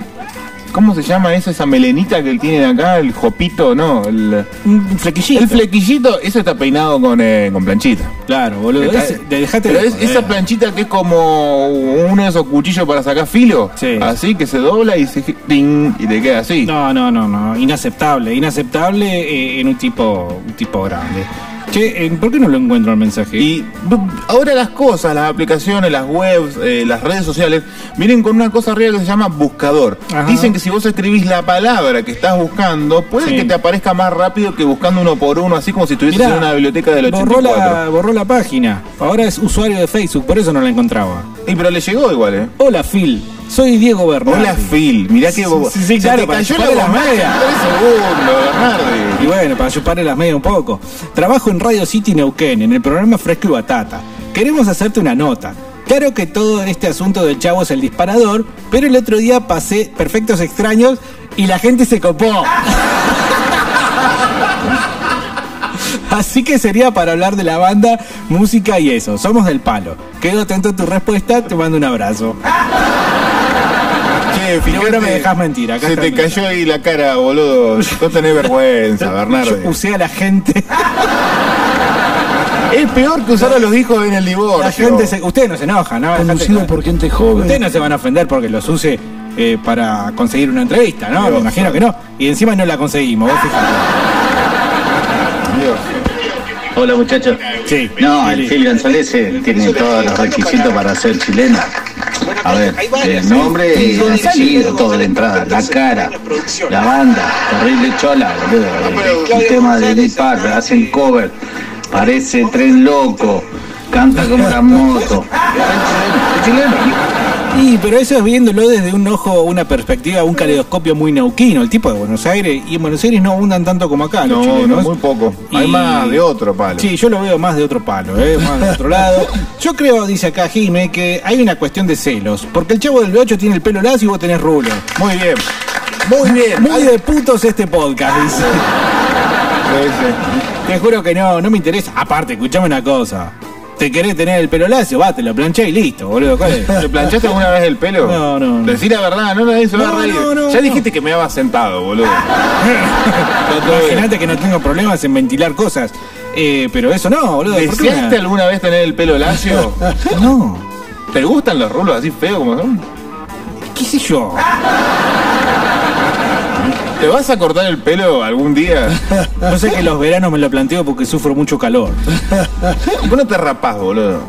¿cómo se llama eso? Esa melenita que tienen acá, el jopito, no, el, un flequillito. el flequillito, eso está peinado con, eh, con planchita. Claro, boludo. Está- Es- de- dejate pero de es esa planchita que es como uno de esos cuchillos para sacar filo, Sí. así que se dobla y se ting, y te queda así. No, no, no, no. Inaceptable. Inaceptable eh, en un tipo, un tipo grande. Che, eh, ¿por qué no lo encuentro el mensaje? Y ahora las cosas, las aplicaciones, las webs, eh, las redes sociales, vienen con una cosa arriba que se llama buscador. Ajá. Dicen que si vos escribís la palabra que estás buscando, puede Sí. que te aparezca más rápido que buscando uno por uno, así como si estuvieses Mirá, en una biblioteca del borró 84. la, borró la página. Ahora es usuario de Facebook, por eso no la encontraba. Y pero le llegó igual, ¿eh? Hola, Phil. Soy Diego Bernardi. Hola Phil, mirá que. Sí, sí, claro, para chuparle la las medias. Bernardi. Y bueno, para chuparle las medias un poco. Trabajo en Radio City Neuquén, en el programa Fresco y Batata. Queremos hacerte una nota. Claro que todo este asunto del chavo es el disparador, pero el otro día pasé Perfectos Extraños y la gente se copó. Así que sería para hablar de la banda, música y eso. Somos del palo. Quedo atento a tu respuesta, te mando un abrazo. Fíjate, no me dejas mentir, acá Se te cayó ahí la cara, boludo. No tenés vergüenza, Bernardi. Yo usé a la gente. Es peor que usar a los hijos en el divorcio. La gente se, ustedes no se enojan, ¿no? Conducido por gente joven. Ustedes no se van a ofender porque los use eh, para conseguir una entrevista, ¿no? Dios, Me imagino que no. Y encima no la conseguimos, vos fijate. Dios. Hola muchachos. Sí. No, el Phil González eh, tiene todos los requisitos para ser chileno. A ver, el nombre, el apellido, todo de entrada, la cara, la banda, terrible chola, boludo. Un tema de Deep hacen cover, parece tren loco, canta como la moto. Es chileno. Y, pero eso es viéndolo desde un ojo, una perspectiva, un caleidoscopio muy neuquino, el tipo de Buenos Aires. Y en Buenos Aires no abundan tanto como acá, los No, chilenos. no, muy poco. Hay Y- más de otro palo. Sí, yo lo veo más de otro palo, ¿eh? más de otro lado. Yo creo, dice acá Jime, que hay una cuestión de celos. Porque el chavo del B8 tiene el pelo lacio y vos tenés rulo. Muy bien. Muy bien. Muy de putos este podcast, dice. Sí, sí. Te juro que no, no me interesa. Aparte, escuchame una cosa. ¿Te querés tener el pelo lacio? Va, te lo planché y listo, boludo. ¿Cuál es? ¿Te planchaste alguna vez el pelo? No, no, no. Decí la verdad, no se va No, a reír. no, no, ya dijiste que me había sentado, boludo. Imagínate que no tengo problemas en ventilar cosas. Eh, pero eso no, boludo. ¿por qué ¿Deseaste alguna vez tener el pelo lacio? No. ¿Te gustan los rulos así feos como son? ¿Qué sé yo? ¿Te vas a cortar el pelo algún día? No sé que los veranos me lo planteo porque sufro mucho calor. Vos no te rapás, boludo.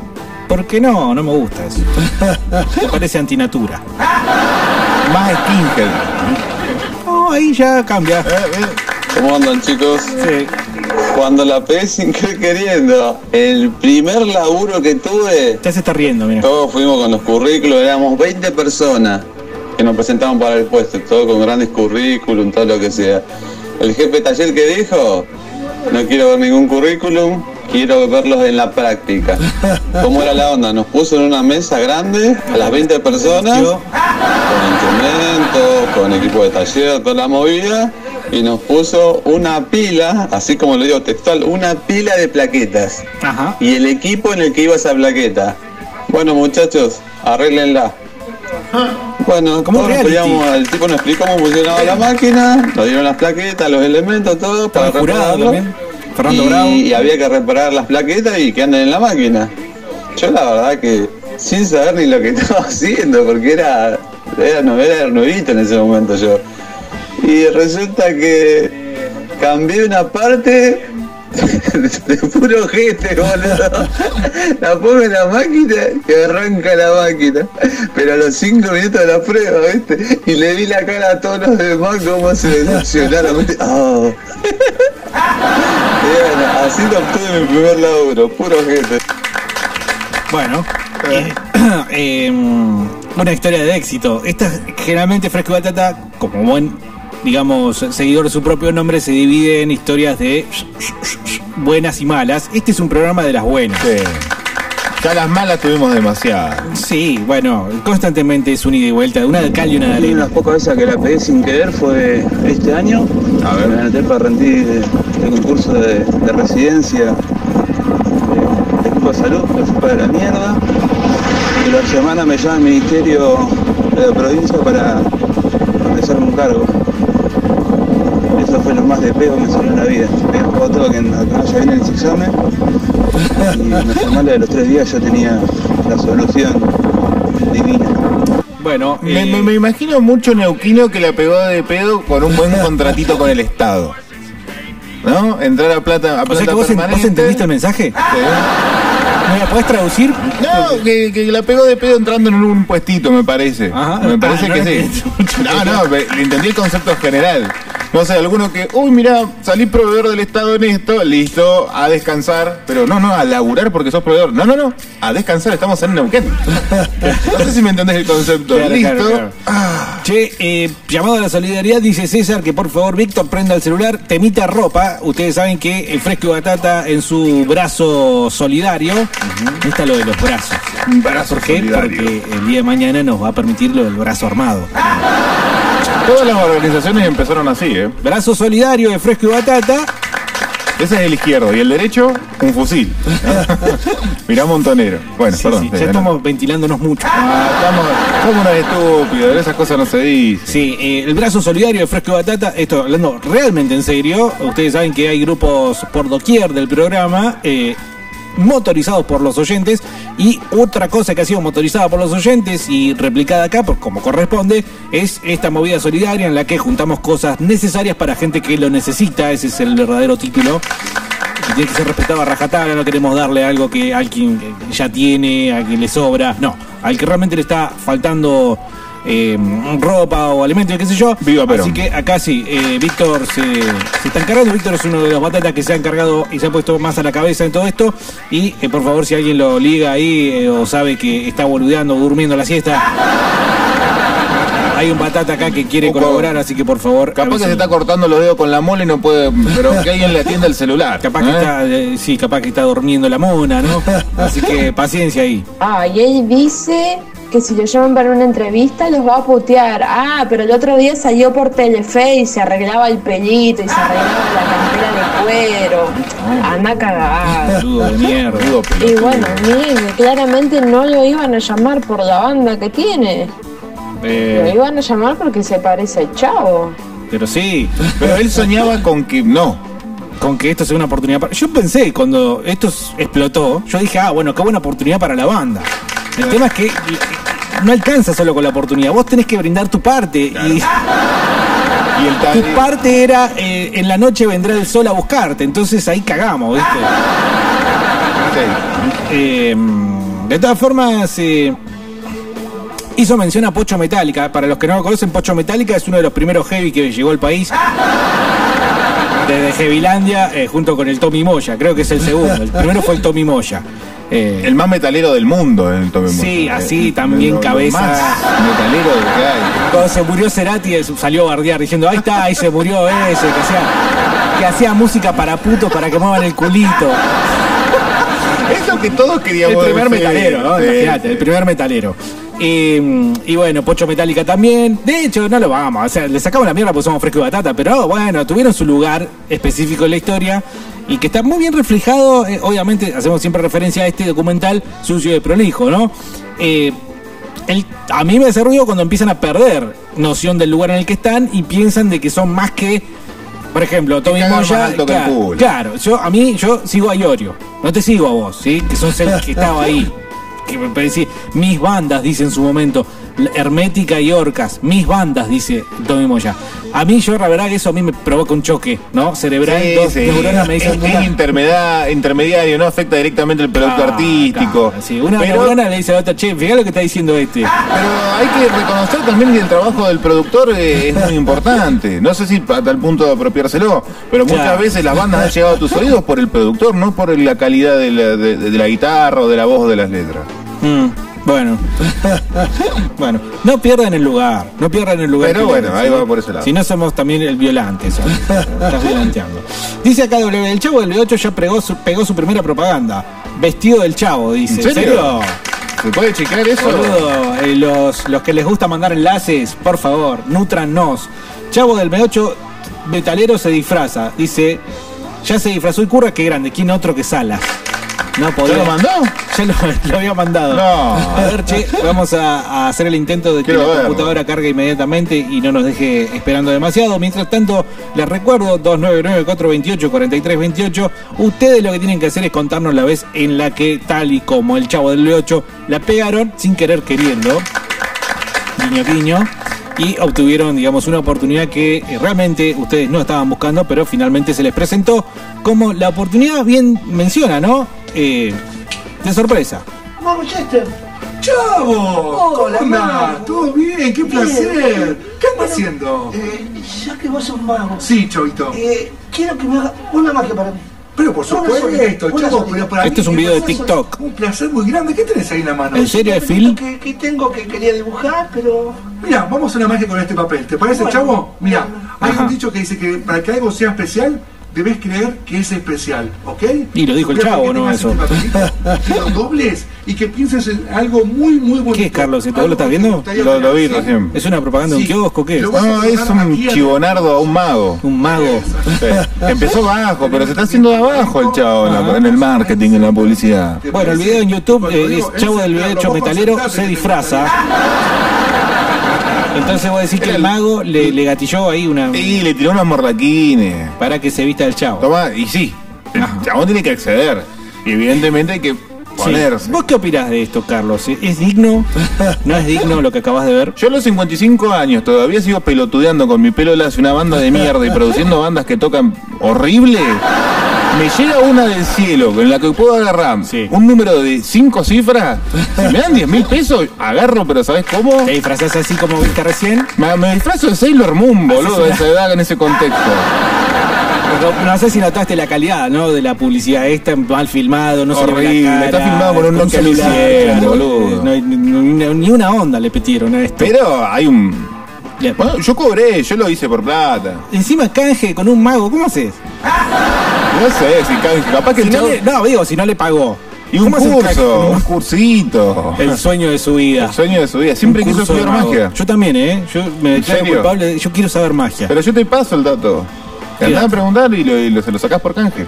Porque no, no me gusta eso. Me parece antinatura. Más skinhead. No, ahí ya cambia. Eh, eh. ¿Cómo andan chicos? Sí. Cuando la pegué sin querer queriendo, el primer laburo que tuve, Ya se está riendo, mira. todos fuimos con los currículos, éramos 20 personas que nos presentaban para el puesto, todo con grandes currículum, todo lo que sea. El jefe de taller que dijo, no quiero ver ningún currículum, quiero verlos en la práctica. ¿Cómo era la onda? Nos puso en una mesa grande a las 20 personas, con instrumentos, con equipo de taller, toda la movida, y nos puso una pila, así como lo digo textual, una pila de plaquetas. Ajá. Y el equipo en el que iba esa plaqueta. Bueno muchachos, arréglenla. Bueno, poníamos- el tipo nos explicó cómo funcionaba la máquina, nos dieron las plaquetas, los elementos, todo Estaba para jurado. Fernando y, Bravo. y había que reparar las plaquetas y que anden en la máquina. Yo la verdad que sin saber ni lo que estaba haciendo, porque era, era, no, era nuevito en ese momento yo. Y resulta que cambié una parte de puro gente, boludo. La pongo en la máquina y arranca la máquina. Pero a los cinco minutos de la prueba, ¿viste? Y le vi la cara a todos los demás como se decepcionaron, ¿viste? Oh. Y bueno, así lo obtuve mi primer laburo, puro gente. Bueno, eh, eh, una historia de éxito. Esta generalmente Fresco y Batata, como buen, digamos, seguidor de su propio nombre, se divide en historias de buenas y malas. Este es un programa de las buenas. Sí. Ya las malas tuvimos demasiadas. Sí, bueno, constantemente es un ida y vuelta, una de cal y una de Una de arena. las pocas veces que la pegué sin querer fue este año. A ver. Me anoté para rendir el concurso de, de residencia de, equipo de salud, que fue para la mierda. Y la semana me llama el ministerio de la provincia para hacerme un cargo. Fue lo más de pego que me salió en la vida. Me todo que en la canalla viene el examen. Y me la de los tres días ya tenía la solución divina. Bueno, Me, eh, me- me imagino mucho neuquino que la pegó de pedo con un buen contratito con el Estado. ¿No? Entrar a plata, a o plata sea que vos, en- entendiste el mensaje. Sí. ¿Me la podés traducir? No, que, que la pegó de pedo entrando en un puestito, me parece. Ajá. Me parece Ah, no que sí. No, no, entendí el concepto general. No sé, alguno que, uy, mira, salí proveedor del Estado en esto, listo, a descansar. Pero no, no, a laburar porque sos proveedor. No, no, no, a descansar, estamos en Neuquén. no sé si me entendés el concepto. Claro, listo. claro, claro. Che, eh, llamado a la solidaridad, dice César que por favor Víctor prenda el celular, temita ropa. Ustedes saben que el Fresco y Batata en su brazo solidario, está lo de los brazos. Un brazo ¿Por qué? solidario. Porque el día de mañana nos va a permitir lo del brazo armado. Todas las organizaciones empezaron así, ¿eh? Brazo solidario de Fresco y Batata. Ese es el izquierdo y el derecho, un fusil. Mirá Montonero. Bueno, Sí, perdón. sí, ya estamos ventilándonos mucho. Ah, estamos, somos unos estúpidos, esas cosas no se dicen. Sí, eh, el brazo solidario de Fresco Batata, esto hablando realmente en serio, ustedes saben que hay grupos por doquier del programa, eh, motorizados por los oyentes, y otra cosa que ha sido motorizada por los oyentes y replicada acá, por- como corresponde, es esta movida solidaria en la que juntamos cosas necesarias para gente que lo necesita, ese es el verdadero título. Y tiene que ser respetado a rajatabla, no queremos darle algo que alguien ya tiene, a quien le sobra, no, al que realmente le está faltando eh, ropa o alimento, qué sé yo. Viva Perón. Así que acá sí, eh, Víctor se, se está encargando, Víctor es uno de los batatas que se ha encargado y se ha puesto más a la cabeza en todo esto. Y eh, por favor, si alguien lo liga ahí eh, o sabe que está boludeando o durmiendo la siesta. Hay un batata acá que quiere colaborar, así que por favor. Capaz que se está cortando los dedos con la mole y no puede. Pero que alguien le atienda el celular. Capaz que está, eh, sí, capaz que está durmiendo la mona, ¿no? Así que paciencia ahí. Ah, y él dice que si lo llaman para una entrevista los va a putear. Ah, pero el otro día salió por Telefe y se arreglaba el pelito y se arreglaba la campera de cuero. Anda cagada. Y bueno, mire, claramente no lo iban a llamar por la banda que tiene. Lo Eh, iban a llamar porque se parece al chavo. pero sí. Pero él soñaba con que no. Con que esto sea una oportunidad para... Yo pensé, cuando esto explotó, yo dije, ah, bueno, qué buena oportunidad para la banda. El tema es que no alcanza solo con la oportunidad, vos tenés que brindar tu parte. Y, Y el tal- tu parte era, eh, en la noche vendrá el sol a buscarte, entonces ahí cagamos, ¿viste? Eh, de todas formas, eh, hizo mención a Pocho Metálica. Para los que no lo conocen, Pocho Metálica es uno de los primeros heavy que llegó al país. Desde Heavylandia, eh, junto con el Tommy Moya. Creo que es el segundo. El primero fue el Tommy Moya. Eh, El más metalero del mundo, el Tommy Sí, Moya. así, El- también lo- lo cabeza. más metalero que hay. cuando se murió Cerati, eh, salió a bardear diciendo, ahí está, ahí se murió ese, que hacía, que hacía música para putos para que muevan el culito. Es lo que todos El queríamos primer decir. metalero, ¿no? Sí, Imagínate, sí. el primer metalero. Y, y bueno, Pocho Metálica también. De hecho, no lo vamos. O sea, le sacamos la mierda porque somos fresco y batata. Pero bueno, tuvieron su lugar específico en la historia. Y que está muy bien reflejado. eh, obviamente, hacemos siempre referencia a este documental sucio de prolijo, ¿no? Eh, el- a mí me hace ruido cuando empiezan a perder noción del lugar en el que están y piensan de que son más que. Por ejemplo, Tommy Moya. claro, claro, yo, a mí, yo sigo a Iorio. No te sigo a vos, ¿sí? Que sos el que estaba ahí. Que me parecía. Mis bandas, dice en su momento. Hermética y Orcas. Mis bandas, dice Tommy Moya. A mí, yo, la verdad, que eso a mí me provoca un choque, ¿no? Cerebral. Sí, dos sí. neuronas me dicen. es "Una- intermedia- intermediario, no afecta directamente el producto Ah, artístico. claro, sí, una pero, neurona le dice a la otra, che, fíjate lo que está diciendo este. pero hay que reconocer también que el trabajo del productor eh, es muy importante. No sé si a tal punto de apropiárselo, pero muchas Claro. veces las bandas han llegado a tus oídos por el productor, no por la calidad de la, de- de la guitarra o de la voz o de las letras. Mm, bueno. bueno, no pierdan el lugar. No pierdan el lugar. Pero bueno, ahí ¿sí? va por ese lado. Si no somos también el violante, eso. Estás violenteando. Dice acá W, el chavo del B8 ya pegó su, pegó su primera propaganda. Vestido del chavo, dice. ¿En serio? ¿Se puede chequear eso? Boludo, eh, los, los que les gusta mandar enlaces, por favor, nutranos. Chavo del B8 metalero se disfraza. Dice, ya se disfrazó y curra, qué grande. ¿Quién otro que Salas? No podía. ¿Ya lo mandó? Ya lo, lo había mandado. No. A ver, che, vamos a, a hacer el intento de que Quiero la verlo. computadora cargue inmediatamente y no nos deje esperando demasiado. Mientras tanto, les recuerdo 299-428-4328. Ustedes lo que tienen que hacer es contarnos la vez en la que, tal y como el chavo del B8, la pegaron sin querer queriendo. Guiño, guiño. Y obtuvieron, digamos, una oportunidad que eh, realmente ustedes no estaban buscando, pero finalmente se les presentó como la oportunidad, bien menciona, ¿no? Eh, de sorpresa. Vamos, Chester. ¡Chavo! Hola, mago. ¿Todo bien? ¡Qué placer! bien. ¿Qué andas Bueno, haciendo? Eh, ya que vos sos mago, Sí, Chavito. eh, quiero que me haga una magia para mí. Pero por supuesto, una Chavo, pero para Este mí es un video de placer, TikTok. Un placer muy grande. ¿Qué tenés ahí en la mano? ¿En serio, Un Phil? que, que tengo que quería dibujar, pero Mira, vamos a una magia con este papel. ¿Te parece, Bueno, Chavo? Mira, hay un dicho que dice que para que algo sea especial, debes creer que es especial, ¿ok? Y lo dijo el Chavo, ¿no? Eso. papelito, que lo dobles y que pienses en algo muy, muy bonito. ¿Qué es, Carlos? ¿Esto Algo lo estás viendo? Lo, lo vi recién. ¿Es una propaganda de un Sí. kiosco? ¿Qué es? No, es un chivonardo a un mago. Un mago. Sí. Empezó bajo, pero se está haciendo de abajo el chavo en, la- en el marketing, en la publicidad. Bueno, el video en YouTube eh, es Chavo del Becho vos Metalero se disfraza. Entonces vos decís que el mago le, le gatilló ahí una. Y le tiró unos morlaquines. Para que se vista el chavo. Toma, y sí, el chabón tiene que acceder. Y evidentemente hay que Sí. ponerse. ¿Vos qué opinás de esto, Carlos? ¿Es digno? ¿No es digno lo que acabas de ver? Yo a los 55 años todavía sigo pelotudeando con mi pelo lacio, una banda de mierda y produciendo bandas que tocan horrible. Me llega una del cielo en la que puedo agarrar un número de 5 cifras. Si me dan 10 mil pesos, agarro, pero ¿sabes cómo? ¿Te disfrazás así como viste recién? Me, me disfrazo de Sailor Moon, boludo, a Asesina- esa edad, en ese contexto. No, no sé si notaste la calidad, ¿no? De la publicidad esta, mal filmado, no Horrible, la cara, está filmado con un Nokia celular, 1100, claro, boludo. no ni, una onda le metieron a esto. Pero hay un. Bueno, yo cobré, yo lo hice por plata. Encima canje con un mago, ¿cómo haces? No sé, si ca- capaz que Si el no, le- no, digo, si no le pagó. Y un ¿Cómo haces canje curso, un cursito. El sueño de su vida. El sueño de su vida. Siempre quiso estudiar magia. Yo también, ¿eh? Yo me ¿En declaro culpable, yo quiero saber magia. Pero yo te paso el dato. Te andás a preguntar y, lo, y lo- se lo sacás por canje.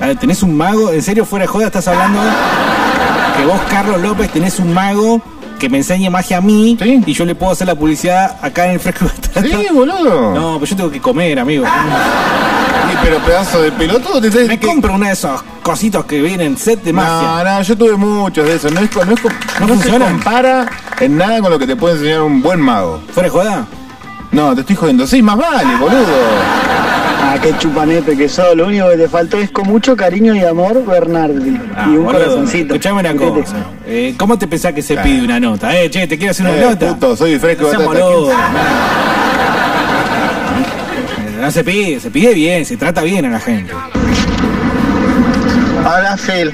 A ver, ¿tenés un mago? ¿En serio, fuera de joda, estás hablando que vos, Carlos López, tenés un mago que me enseñe magia a mí y yo le puedo hacer la publicidad acá en el Fresco? Sí, boludo. No, pero yo tengo que comer, amigo. Sí, pero pedazo de pelotudo te Me que- compro una de esos cositos que vienen set de magia. No, no, yo tuve muchos de esos. No, es, no, es, no se compara en nada con lo que te puede enseñar un buen mago. ¿Fuera de joda? No, te estoy jodiendo. Sí, más vale, boludo. Ah, qué chupanete que sos. Lo único que te faltó es con mucho cariño y amor, Bernardi. Ah, y un boludo, corazoncito. Escuchame una cosa. Eh, ¿Cómo te pensás que se pide una nota? Eh, che, ¿te quiero hacer una Eh, nota? puto, soy fresco No. No se pide, se pide bien, se trata bien a la gente. Hola Phil,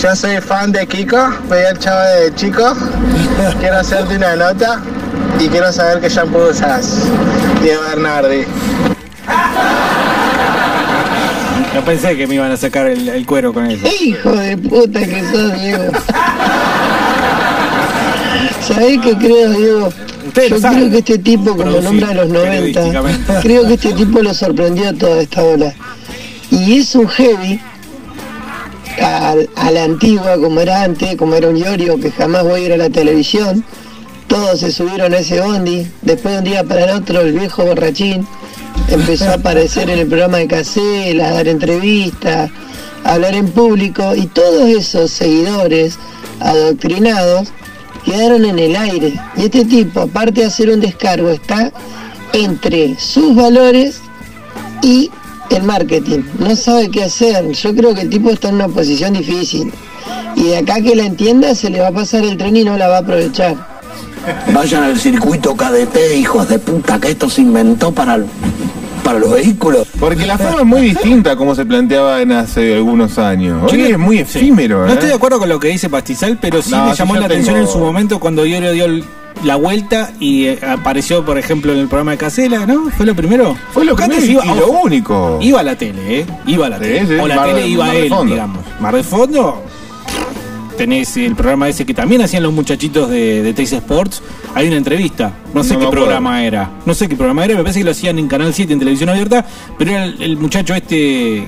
yo soy fan de Kiko, veía el chavo de chico. Quiero hacerte una nota y quiero saber qué shampoo usas. Diego Bernardi. No pensé que me iban a sacar el, el cuero con eso. Hijo de puta que sos, Diego. ¿Sabés qué creo, Diego? Ustedes Yo creo que este tipo, como Producir nombra a los 90, periodísticamente. creo que este tipo lo sorprendió a toda esta ola. Y es un heavy a, a la antigua, como era antes, como era un Yorio, que jamás voy a ir a la televisión. Todos se subieron a ese bondi. Después de un día para el otro, el viejo borrachín empezó a aparecer en el programa de Casela, a dar entrevistas, a hablar en público. Y todos esos seguidores adoctrinados quedaron en el aire. Y este tipo, aparte de hacer un descargo, está entre sus valores y el marketing. No sabe qué hacer. Yo creo que el tipo está en una posición difícil. Y de acá que la entienda, se le va a pasar el tren y no la va a aprovechar. Vayan al circuito KDT, hijos de puta, que esto se inventó para, para los vehículos. Porque la forma es muy distinta a como se planteaba en hace algunos años. Hoy Yo no- es muy sí. efímero, No ¿eh? estoy de acuerdo con lo que dice Pastizal, pero sí No, me llamó yo la atención tengo- en su momento cuando Iorio dio el- la vuelta y eh, apareció, por ejemplo, en el programa de Casela, ¿no? ¿Fue lo primero? Fue lo primero antes y- y lo único. Iba a la tele, ¿eh? Iba a la Sí, tele. sí, o la Mar- tele iba Mar a de él, Fondo. digamos. Mar de Fondo. Tenés el programa ese que también hacían los muchachitos de, de Teis Sports. Hay una entrevista. No sé No qué programa era. No sé qué programa era. Me parece que lo hacían en Canal 7, en televisión abierta. Pero era el, el muchacho este eh,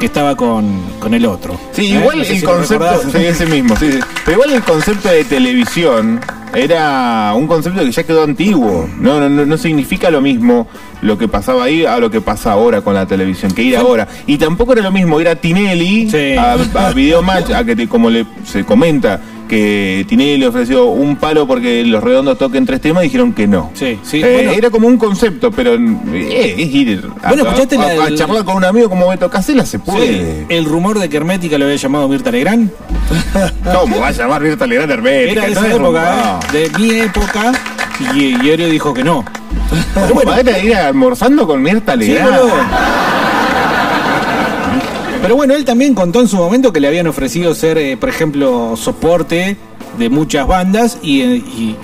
que estaba con, con el otro. Sí, ¿Eh? igual No sé el si concepto, sí, ese mismo, sí, sí. Pero igual el concepto de televisión era un concepto que ya quedó antiguo. No, no, no, significa lo mismo lo que pasaba ahí a lo que pasa ahora con la televisión, que ir ahora. Y tampoco era lo mismo ir a Tinelli, a, a Videomatch, a que te- como le, se comenta que Tinelli le ofreció un palo porque los redondos toquen tres temas y dijeron que no. Sí, sí. Eh, bueno, Era como un concepto, pero eh, es ir a, Bueno, escuchaste a- la a del- charlar con un amigo como Beto Casella se sí, puede. el rumor de que Hermética lo había llamado Mirta Legrand. ¿Cómo va a llamar Mirta Legrand hermética? Era de esa es época. ¿eh? de mi época. Y, y dijo que no. Pero ¿Cómo bueno, va a ir almorzando con Mirta sí, Legrand? boludo. Pero bueno, él también contó en su momento que le habían ofrecido ser, eh, por ejemplo, soporte de muchas bandas y, eh, y-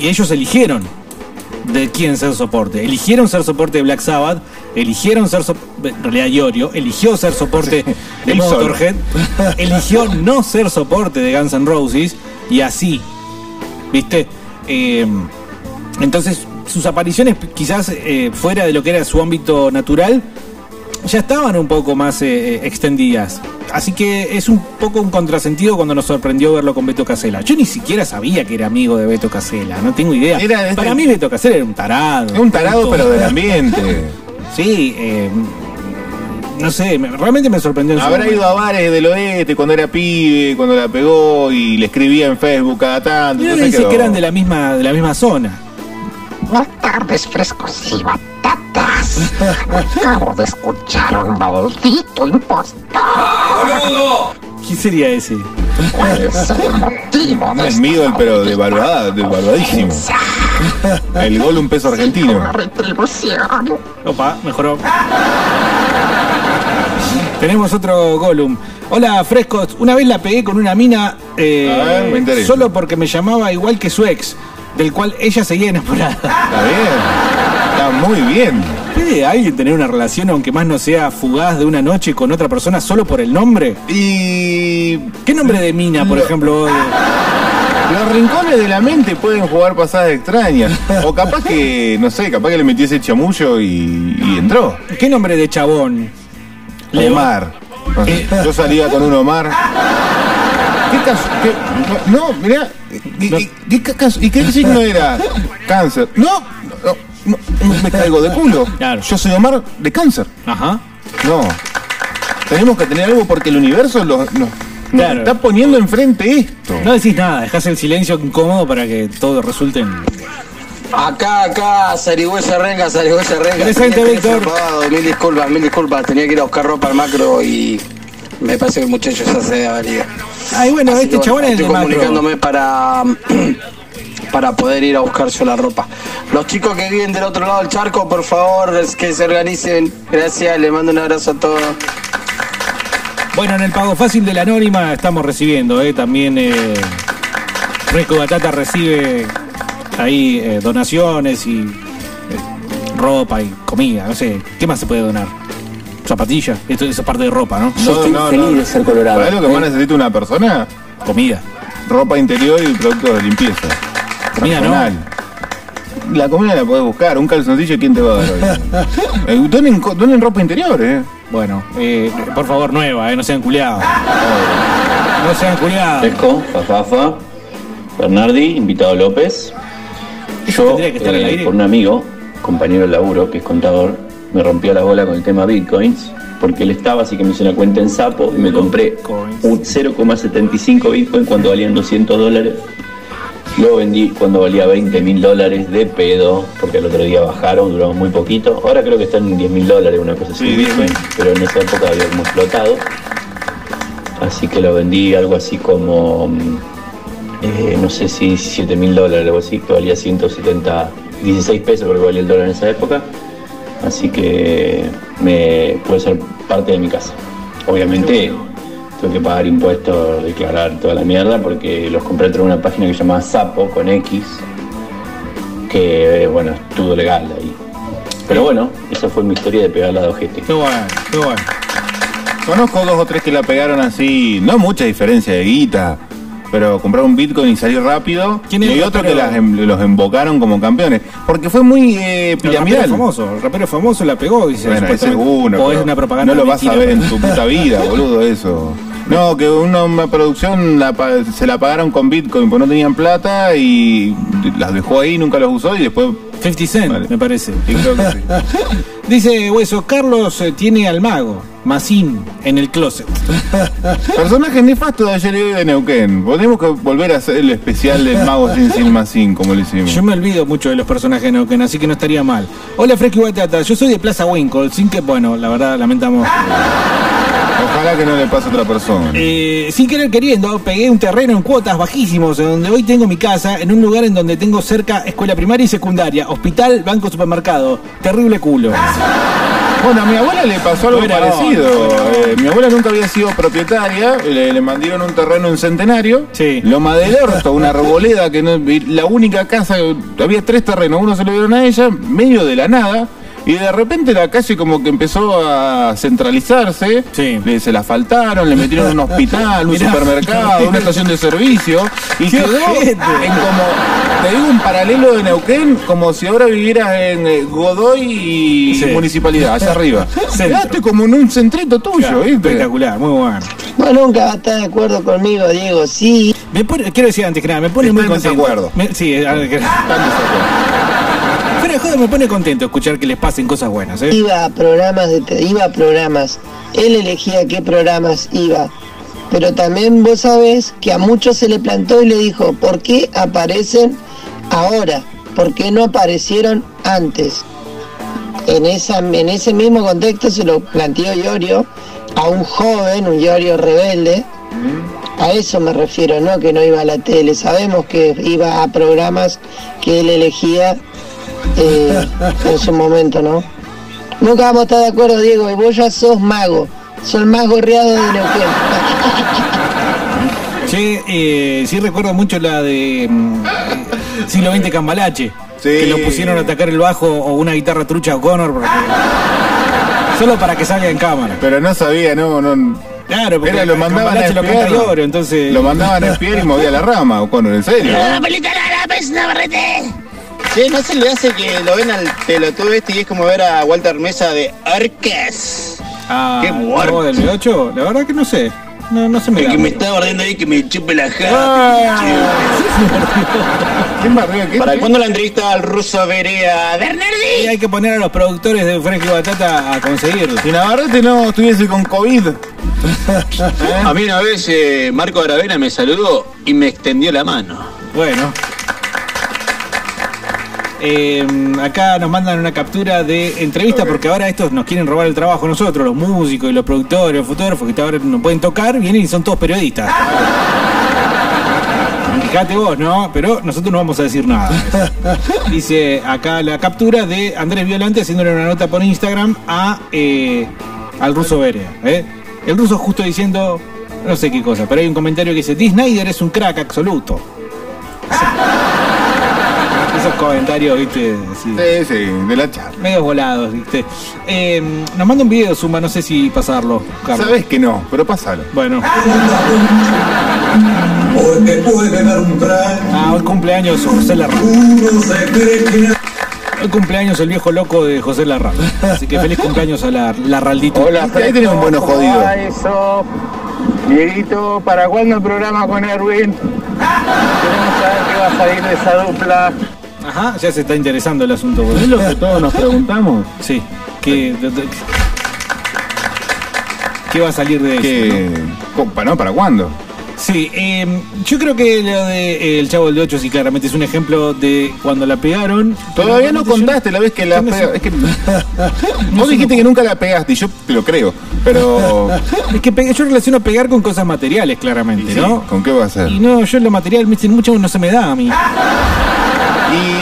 y ellos eligieron de quién ser soporte. Eligieron ser soporte de Black Sabbath, eligieron ser soporte, en realidad Iorio, eligió ser soporte de. Motorhead, eligió no ser soporte de Guns N' Roses y así, ¿viste? Eh, entonces sus apariciones quizás eh, fuera de lo que era su ámbito natural ya estaban un poco más eh, eh, extendidas. Así que es un poco un contrasentido cuando nos sorprendió verlo con Beto Casella. Yo ni siquiera sabía que era amigo de Beto Casella, no tengo idea. Era este- Para mí Beto Casella era un tarado. Un tarado, pero del ambiente. Sí, eh, no sé, me- realmente me sorprendió. Habrá momento. ido a bares del oeste cuando era pibe, cuando la pegó y le escribía en Facebook cada tanto. Entonces dice quedó- que eran de la misma, de la misma zona. Buenas tardes, frescos y batatas. Acabo de escuchar un maldito impostor. ¿Quién sería ese? ¿Cuál es el motivo de Es Miguel, pero devaluada, devaluadísimo. El gol un peso argentino. retribución? Opa, mejoró. Tenemos otro Gollum. Hola, frescos. Una vez la pegué con una mina eh, A ver, me interesa. solo porque me llamaba igual que su ex, del cual ella seguía enamorada. Está bien. Está muy bien. ¿Puede alguien tener una relación, aunque más no sea fugaz, de una noche con otra persona solo por el nombre? Y ¿Qué nombre de mina, por Lo- ejemplo? los rincones de la mente pueden jugar pasadas extrañas. O capaz que, no sé, capaz que le metí ese chamullo y, y entró. ¿Qué nombre de chabón? Omar. Yo salía con un Omar. ¿Qué caso? qué- no, mirá. ¿Y, y- y qué caso- ¿Y qué signo era? Cáncer. No, no, me caigo de culo. Claro. Yo soy Omar de cáncer. Ajá. No. Tenemos que tener algo porque el universo lo- nos, nos está poniendo enfrente esto. No decís nada, dejás el silencio incómodo para que todo resulte en... Acá, acá, Sarigüeya Renga, Sarigüeya Renga. Presente, Víctor. Mil disculpas, mil disculpas. Tenía que ir a buscar ropa al macro y me parece que el muchacho ya se ido. Ay, bueno, Así este chabón es el estoy de macro. comunicándome para para poder ir a buscar yo la ropa. Los chicos que viven del otro lado del charco, por favor, es que se organicen. Gracias, le mando un abrazo a todos. Bueno, en el pago fácil de la anónima estamos recibiendo, ¿eh? También eh, Fresco Batata recibe ahí eh, donaciones y eh, ropa y comida, no sé. ¿Qué más se puede donar? Zapatillas, esto es parte de ropa, ¿no? No, no, no. ¿Sabés lo que más necesita una persona? Comida. Ropa interior y productos de limpieza. Comida no. La comida la podés buscar, un calzoncillo, ¿quién te va a dar hoy? Eh, donen, co- donen ropa interior, eh. Bueno, eh, por favor, nueva, ¿eh? No sean culiados. No sean culiados. Fresco, Fafafa, Bernardi, invitado López. Yo, tendría que estar al eh, aire. por un amigo, compañero de laburo, que es contador, me rompió la bola con el tema Bitcoins, porque él estaba, así que me hice una cuenta en Sapo y me compré un 0,75 Bitcoin cuando valían 200 dólares. Luego vendí cuando valía 20 mil dólares de pedo, porque el otro día bajaron, duró muy poquito. Ahora creo que están en 10 mil dólares, una cosa así, Sí, Bitcoin, pero en esa época había como explotado. Así que lo vendí algo así como, eh, no sé si 7 mil dólares, algo así, que valía 170, 16 pesos creo que valía el dólar en esa época. Así que me puede ser parte de mi casa. Obviamente tengo que pagar impuestos, declarar toda la mierda, porque los compré de una página que se llama Sapo con X, que bueno, es todo legal ahí. Pero bueno, esa fue mi historia de pegarla de ojete. Qué bueno, qué bueno. Conozco dos o tres que la pegaron así, no mucha diferencia de guita, pero compraron un Bitcoin y salir rápido. ¿Quién y hay otros que las em- los embocaron como campeones, porque fue muy eh, El rapero piramidal. famoso, el rapero famoso la pegó, dice. Bueno, ese es uno. O es una propaganda. No lo vas a ver en tu puta vida, boludo, eso. No, que una, una producción la se la pagaron con Bitcoin porque no tenían plata y las dejó ahí, nunca los usó y después 50 Cent, me parece. Sí, creo que sí. Dice Hueso, Carlos eh, tiene al mago, Masín, en el closet. Personaje nefasto de ayer y hoy de Neuquén. Podemos que volver a hacer el especial del mago sin sin Masín, como lo hicimos. Yo me olvido mucho de los personajes de Neuquén, así que no estaría mal. Hola, Fresco y Batata. Yo soy de Plaza Winkle, sin que, bueno, la verdad, lamentamos. Ojalá que no le pase a otra persona. Eh, sin querer queriendo, pegué un terreno en cuotas bajísimos, en donde hoy tengo mi casa, en un lugar en donde tengo cerca escuela primaria y secundaria, hospital, banco, supermercado. Terrible culo. Bueno, a mi abuela le pasó algo parecido. onda. Eh, mi abuela nunca había sido propietaria, le, le mandaron un terreno en Centenario, Loma del Orto, una arboleda que no, la única casa, había tres terrenos, uno se lo dieron a ella, medio de la nada. Y de repente la calle como que empezó a centralizarse, le- se la faltaron, le metieron un hospital, un Mirá. supermercado, una estación de servicio, y ¡Qué quedó en como, te digo, un paralelo de Neuquén, como si ahora vivieras en eh, Godoy y Sí. Municipalidad, allá arriba. Quedaste como en un centrito tuyo, Claro, ¿viste? espectacular, muy bueno. Vos nunca vas a estar de acuerdo conmigo, Diego, sí. Me pone, quiero decir antes que nada, me pone muy en contento. desacuerdo. Me- sí, a ver, que- Fuera de joda me pone contento escuchar que les pasen cosas buenas, ¿eh? Iba a programas de iba a programas. Él elegía qué programas iba. Pero también vos sabés que a muchos se le plantó y le dijo, ¿por qué aparecen ahora? ¿Por qué no aparecieron antes? En, esa, en ese mismo contexto se lo planteó Iorio a un joven, un Iorio rebelde. A eso me refiero, no que no iba a la tele. Sabemos que iba a programas que él elegía eh, en su momento, ¿no? Nunca vamos a estar de acuerdo, Diego, y vos ya sos mago. Sos el más gorreado de Neuquén. Che, eh, sí recuerdo mucho la de mm, siglo XX Cambalache. Que lo pusieron a atacar el bajo o una guitarra trucha o Connor porque- solo para que salga en cámara. Pero no sabía, no, no. Claro, porque Era, lo mandaban a lo espiar. canta Iorio, entonces. Lo mandaban a espiar y movía la rama, o Conor, en serio. Che, ¿no se le hace que lo ven al pelotudo este y es como ver a Walter Mesa de Arques? Ah, Qué muerto. del B8, la verdad que no sé. No, no se me El da que me está bardeando ahí que me chupe la Ah. japa. ¿Quién barrió? ¿Qué- ¿Para cuándo la entrevista al ruso Berea? Y hay que poner a los productores de Fresco y Batata a conseguirlo. Si Navarrete no estuviese con COVID. A mí una vez eh, Marco Aravena me saludó y me extendió la mano. Bueno. Eh, acá nos mandan una captura de entrevista porque ahora estos nos quieren robar el trabajo a nosotros, los músicos y los productores, los fotógrafos que ahora no pueden tocar, vienen y son todos periodistas. Fíjate vos, ¿no? Pero nosotros no vamos a decir nada. Dice acá la captura de Andrés Violante haciéndole una nota por Instagram a eh, al ruso Berea. ¿eh? El ruso justo diciendo no sé qué cosa, pero hay un comentario que dice, Snyder es un crack absoluto. Esos comentarios, viste, así, Sí, sí, de la charla. medios volados, viste. Eh, nos manda un video, Zumba, no sé si pasarlo, Carlos. Sabes que no, pero pásalo. Bueno. Porque puede dar un. Ah, hoy cumpleaños José Larra. Uno se cree que Hoy cumpleaños el viejo loco de José Larra. Así que feliz cumpleaños a la, Larraldito. Hola, ahí tenemos un bueno jodido. eso? Dieguito, ¿para cuándo el programa con Erwin? Queremos saber qué va a salir de esa dupla. Ajá, ya se está interesando el asunto. Es lo que todos nos preguntamos. Sí, de- ¿Qué va a salir de eso? Que, compa, ¿no? ¿Para cuándo? Sí, eh, yo creo que lo de eh, El Chavo del 8 sí claramente es un ejemplo de cuando la pegaron. Todavía no yo- contaste la vez que la yo me pega- sé- Es que vos dijiste que nunca la pegaste y yo te lo creo. Pero. Es que yo relaciono pegar con cosas materiales, claramente, Sí, ¿no? ¿Con qué va a ser? Y no, yo lo material, me dicen mucho, no se me da a mí.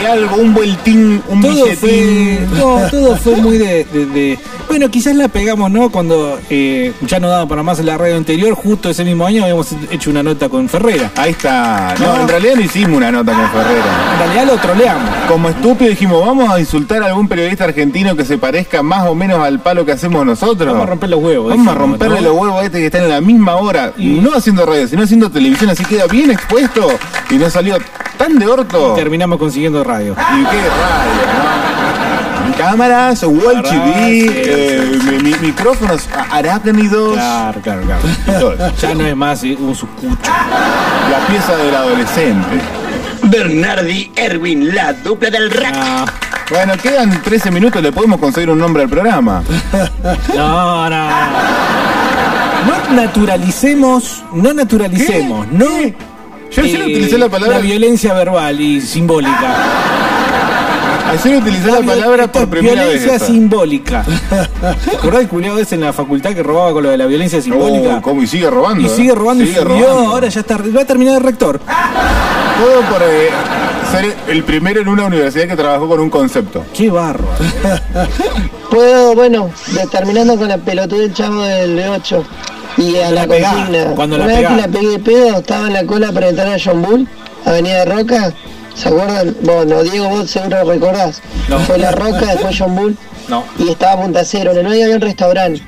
Algo, un vueltín, un Todo fue, billetín. no, todo fue muy de, de- de- Bueno, quizás la pegamos, ¿no? Cuando eh, ya no daba para más en la radio anterior, justo ese mismo año habíamos hecho una nota con Ferrera. Ahí está. No, No. en realidad no hicimos una nota con Ferrera. En realidad lo troleamos. Como estúpido dijimos, vamos a insultar a algún periodista argentino que se parezca más o menos al palo que hacemos nosotros. Vamos a romper los huevos. Vamos a romperle los huevos a este que está en la misma hora, no haciendo radio, sino haciendo televisión, así queda bien expuesto y no salió tan de orto. Y terminamos consiguiendo radio. ¿Y qué radio, no? Cámaras, Wall TV, sí, eh, mi- mi- micrófonos arácnidos, Claro, claro, claro. Ya no es más eh, un sucucho. La pieza del adolescente. Bernardi Erwin, la dupla del rap. Ah, Bueno, quedan 13 minutos, le podemos conseguir un nombre al programa. No, no. No naturalicemos, no naturalicemos, no. Yo ayer eh, utilicé la palabra- violencia verbal y simbólica. Ayer utilicé la vi- palabra por primera vez. Violencia simbólica. ¿Te acordás el culiado ese en la facultad que robaba con lo de la violencia simbólica? Oh, ¿cómo? Y sigue robando. y ¿eh? sigue robando y Sigue subió, robando. ahora ya está, va a terminar de rector. Todo por eh, ser el primero en una universidad que trabajó con un concepto. Qué barro. Puedo, bueno, terminando con la pelotuda del chavo del B8 y a la, consigna. cuando la vez que la pegué de pedo, estaba en la cola para entrar a John Bull, Avenida de Roca. ¿Se acuerdan? Bueno, Diego, vos seguro recordás. No. Fue La Roca, después John Bull No. y estaba Punta Cero. En el medio había un restaurante.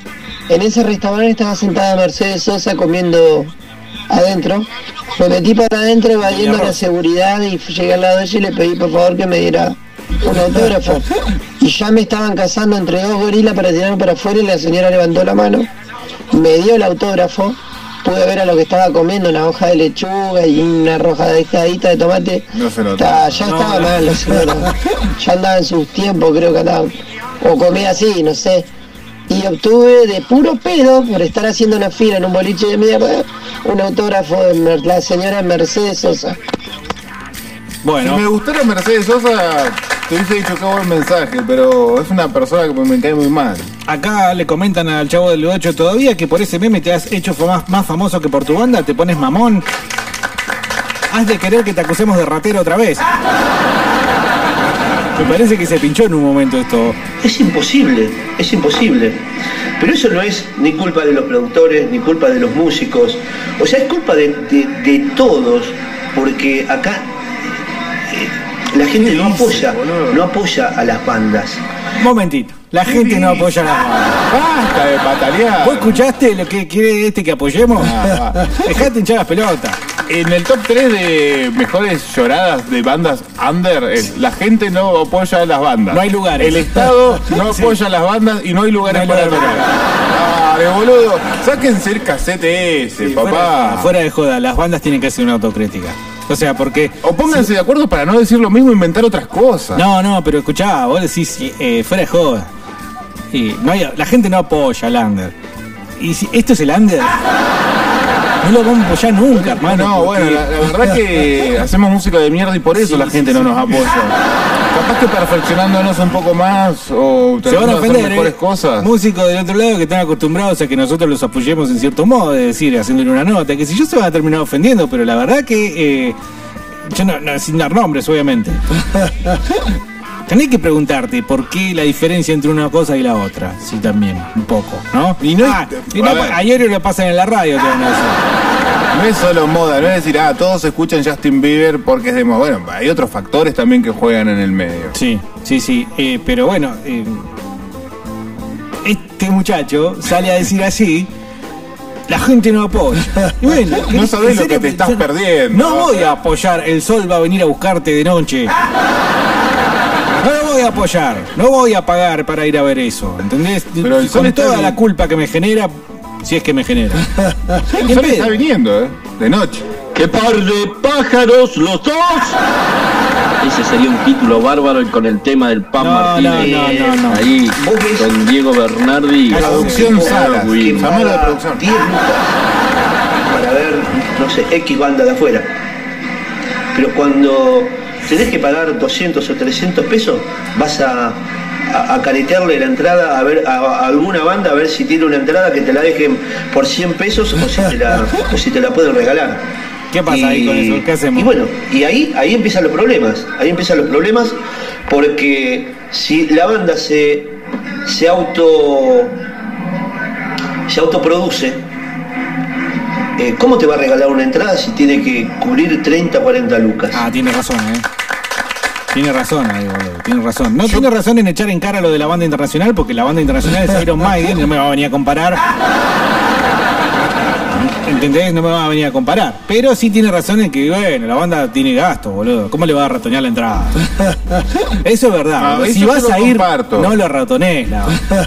En ese restaurante estaba sentada Mercedes Sosa comiendo adentro. Me metí para adentro evadiendo la seguridad y llegué al lado de ella y le pedí por favor que me diera un autógrafo. Y ya me estaban cazando entre dos gorilas para tirarme para afuera y la señora levantó la mano, me dio el autógrafo, pude ver a lo que estaba comiendo, una hoja de lechuga y una rojadita de tomate. No se nota. Ya No, estaba no. mal la señora. Ya andaba en sus tiempos, creo que andaba. O comía así, no sé. Y obtuve de puro pedo, por estar haciendo una fila en un boliche de mierda, un autógrafo de Mer- la señora Mercedes Sosa. Bueno. Si me gustara Mercedes Sosa, te hubiese dicho que buen mensaje, pero es una persona que me cae muy mal. Acá le comentan al chavo del 8 todavía que por ese meme te has hecho más, más famoso que por tu banda, te pones mamón. Has de querer que te acusemos de ratero otra vez. Me parece que se pinchó en un momento esto. Es imposible, es imposible. Pero eso no es ni culpa de los productores, ni culpa de los músicos. O sea, es culpa de, de- de todos, porque acá eh, la gente no apoya, no apoya a las bandas. Momentito. La gente no apoya banda. Basta de patalear. ¿Vos escuchaste lo que quiere este que apoyemos? Ah, Dejate hinchar las pelotas. En el top 3 de mejores lloradas de bandas under, es, la gente no apoya a las bandas. No hay lugares. El Estado no Sí. apoya a las bandas y no hay lugares No hay para tocar. Dale, boludo. Sáquense el casete ese, papá. Fuera, fuera de joda, las bandas tienen que hacer una autocrítica. O sea, porque. O pónganse de acuerdo para no decir lo mismo e inventar otras cosas. No, no, pero escuchá, vos decís, eh, fuera de joda. Y no hay- la gente no apoya al under. Y si esto es el under, no lo vamos a apoyar nunca, hermano. No, porque- bueno, la, la verdad que hacemos música de mierda y por eso la gente no nos apoya. Capaz que perfeccionándonos un poco más o Se van a de hacer ofender, mejores ¿eh? cosas. Músicos del otro lado que están acostumbrados a que nosotros los apoyemos en cierto modo, es decir, haciéndole una nota, que si yo se van a terminar ofendiendo, pero la verdad que. eh, yo no, no, sin dar nombres, obviamente. Tenés que preguntarte por qué la diferencia entre una cosa y la otra, sí, también, un poco, ¿no? Y no Ah, y a lo pasan en la radio, te van a decir. No es solo moda, no es decir, ah, todos escuchan Justin Bieber porque es de moda. Bueno, hay otros factores también que juegan en el medio. Sí, sí, sí. eh, pero bueno, eh, este muchacho sale a decir así. La gente no apoya. Bueno, No ¿qué- sabés lo que te estás perdiendo. No voy a apoyar. El sol va a venir a buscarte de noche. No lo voy a apoyar. No voy a pagar para ir a ver eso. ¿Entendés? Pero el Con toda la culpa que me genera, si es que me genera. El sol está viniendo, ¿eh? De noche. ¡Qué par de pájaros los dos! Ese sería un título bárbaro y con el tema del Pan No, Martínez. no, no, no, no. Ahí, con Diego Bernardi. Producción Salas. Muy- Llamalo de producción. 10 lucas para ver, no sé, X banda de afuera. Pero cuando tenés que pagar 200 o 300 pesos, vas a, a, a caretearle la entrada a ver a, a alguna banda a ver si tiene una entrada que te la dejen por 100 pesos o si te la, o si te la pueden regalar. ¿Qué pasa ahí con eso? ¿Qué hacemos? Y bueno, y ahí, ahí empiezan los problemas. Ahí empiezan los problemas porque si la banda se, se auto se autoproduce, eh, ¿cómo te va a regalar una entrada si tiene que cubrir 30 o 40 lucas? Ah, tiene razón, ¿eh? Tiene razón ahí, boludo. Tiene razón. No tiene razón en echar en cara lo de la banda internacional, porque la banda internacional es Iron Maiden, y no me va a venir a comparar. ¿Entendés? No me va a venir a comparar. Pero sí tiene razón en que, bueno, la banda tiene gasto, boludo. ¿Cómo le va a ratonear la entrada? Eso es verdad. Ah, eso si vas a ir, comparto. no lo ratonees.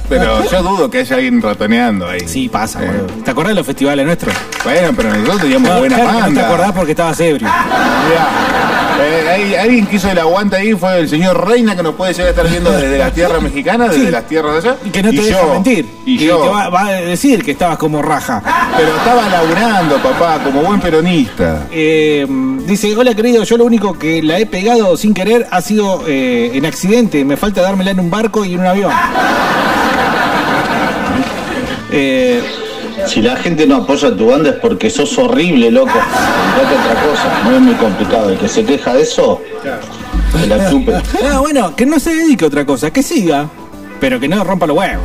Pero yo dudo que haya alguien ratoneando ahí. Sí, pasa, boludo. ¿Te acordás de los festivales nuestros? Bueno, pero nosotros teníamos No, buena claro que no banda. te acordás porque estabas ebrio. Mirá, eh, alguien que hizo el aguante ahí fue el señor Reina, que nos puede llegar a estar viendo desde las tierras mexicanas, desde Sí. las tierras de allá. Y que no te Y deja yo, mentir. Y yo. te va, va a decir que estabas como raja. Pero estaba laburando, papá, como buen peronista. Eh, dice, hola querido, yo lo único que la he pegado sin querer ha sido eh, en accidente. Me falta dármela en un barco y en un avión. Eh, Si la gente no apoya tu banda es porque sos horrible, loco. Fíjate otra cosa, no es muy complicado. El que se queja de eso, que la chupe. ah, bueno, que no se dedique a otra cosa, que siga. Pero que no rompa los huevos.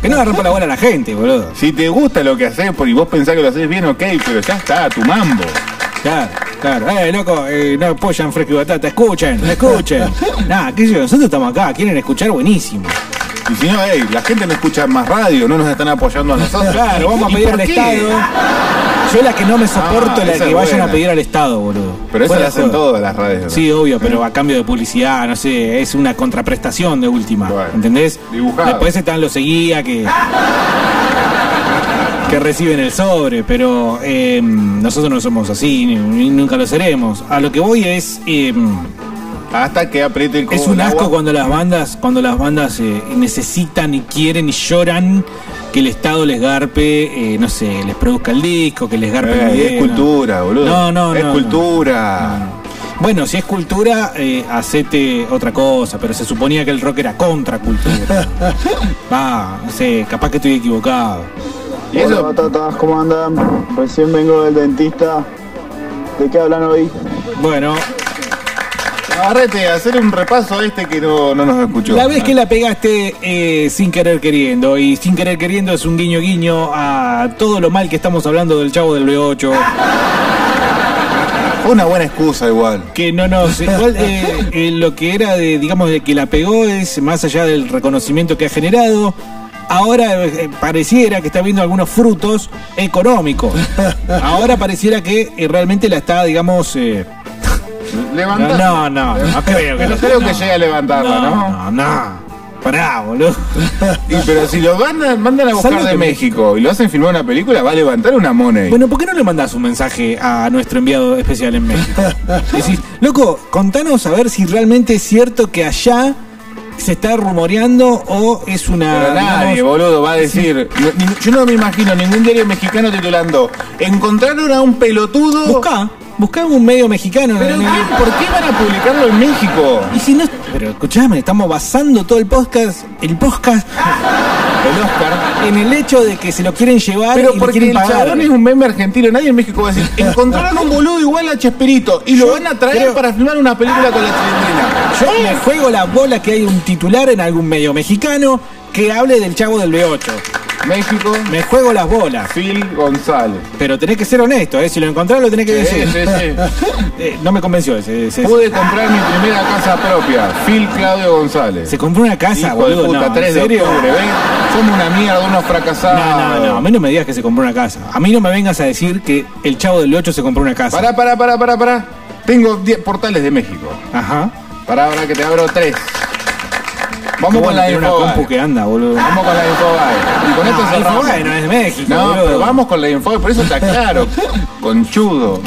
Que no le rompa la bola a la gente, boludo. Si te gusta lo que haces y vos pensás que lo haces bien, ok, pero ya está, tu mambo. Claro, claro. Eh, loco, eh, no apoyan fresco y batata. Escuchen, escuchen. Nada, qué sé yo, nosotros estamos acá, quieren escuchar buenísimo. Y si no, hey, la gente no escucha más radio, no nos están apoyando a nosotros. Claro, vamos a ¿Y pedir al? Estado. Yo la que no me soporto Ah, la que vayan buena. a pedir al Estado, boludo. Pero eso lo hacen todas las radios. Sí, obvio, pero a cambio de publicidad, no sé, es una contraprestación de última. ¿Entendés? dibujado. Después están los seguía que. que reciben el sobre, pero eh, nosotros no somos así, ni, ni nunca lo seremos. A lo que voy es. eh, Hasta que apriete el es un asco agua. cuando las bandas, cuando las bandas eh, necesitan y quieren y lloran que el Estado les garpe, eh, no sé, les produzca el disco, que les garpe el Eh, video, es cultura, boludo. No, no, Es no, cultura. Bueno, si es cultura, eh, hacete otra cosa, pero se suponía que el rock era contra cultura. Va, no sé, capaz que estoy equivocado. Hola batatas, ¿cómo andan? Recién vengo del dentista. ¿De qué hablan hoy? Bueno, Agarrete, hacer un repaso a este que no, no nos escuchó. La vez que la pegaste eh, sin querer queriendo, y sin querer queriendo es un guiño guiño a todo lo mal que estamos hablando del chavo del B8. Fue una buena excusa igual. Que no nos. Igual eh, eh, lo que era de, digamos, de que la pegó es más allá del reconocimiento que ha generado. Ahora eh, pareciera que está viendo algunos frutos económicos. Ahora pareciera que realmente la está, digamos. Levantando. No, no, no, no creo que No lo- creo que no. llegue a levantarla, ¿no? No, no. Pará, boludo. Y, pero si lo mandan, mandan a buscar de México y lo hacen filmar una película, va a levantar una money. Bueno, ¿por qué no le mandás un mensaje a nuestro enviado especial en México? Decís, loco, contanos a ver si realmente es cierto que allá se está rumoreando o es una. Pero nadie, digamos, boludo, va a decir. no- yo no me imagino ningún diario mexicano titulando Encontraron a un pelotudo. Buscá, buscá un medio mexicano. ¿Pero en el-? ¿Por qué van a publicarlo en México? Y si no. Pero escuchame, estamos basando todo el podcast, el podcast, El Oscar. en el hecho de que se lo quieren llevar Pero y porque quieren el pagar. chabón es un meme argentino, nadie en México va a decir, encontraron un boludo igual a Chespirito y lo van a traer creo- para filmar una película con la chilindrina. Yo me juego la bola que hay un titular en algún medio mexicano que hable del chavo del B8. México, Me juego las bolas. Phil González. Pero tenés que ser honesto, ¿eh? Si lo encontrás lo tenés que Sí, decir. sí, sí. Eh, no me convenció ese. ese- Pude comprar mi primera casa propia, Phil Claudio González. Se compró una casa, Hijo boludo. de puta, no, 3 ¿en de serio? octubre, ¿ves? Somos una mierda, unos fracasados. No, no, no. A mí no me digas que se compró una casa. A mí no me vengas a decir que el chavo del 8 se compró una casa. Pará, pará, pará, pará, pará. Tengo 10 portales de México. Ajá. Pará, ahora que te abro 3. Vamos con la tener una info. compu que anda, boludo. Vamos con la info. Y con esto No, cerramos. Infobae no es de México, No, boludo. pero vamos con la info, por eso está claro. Conchudo.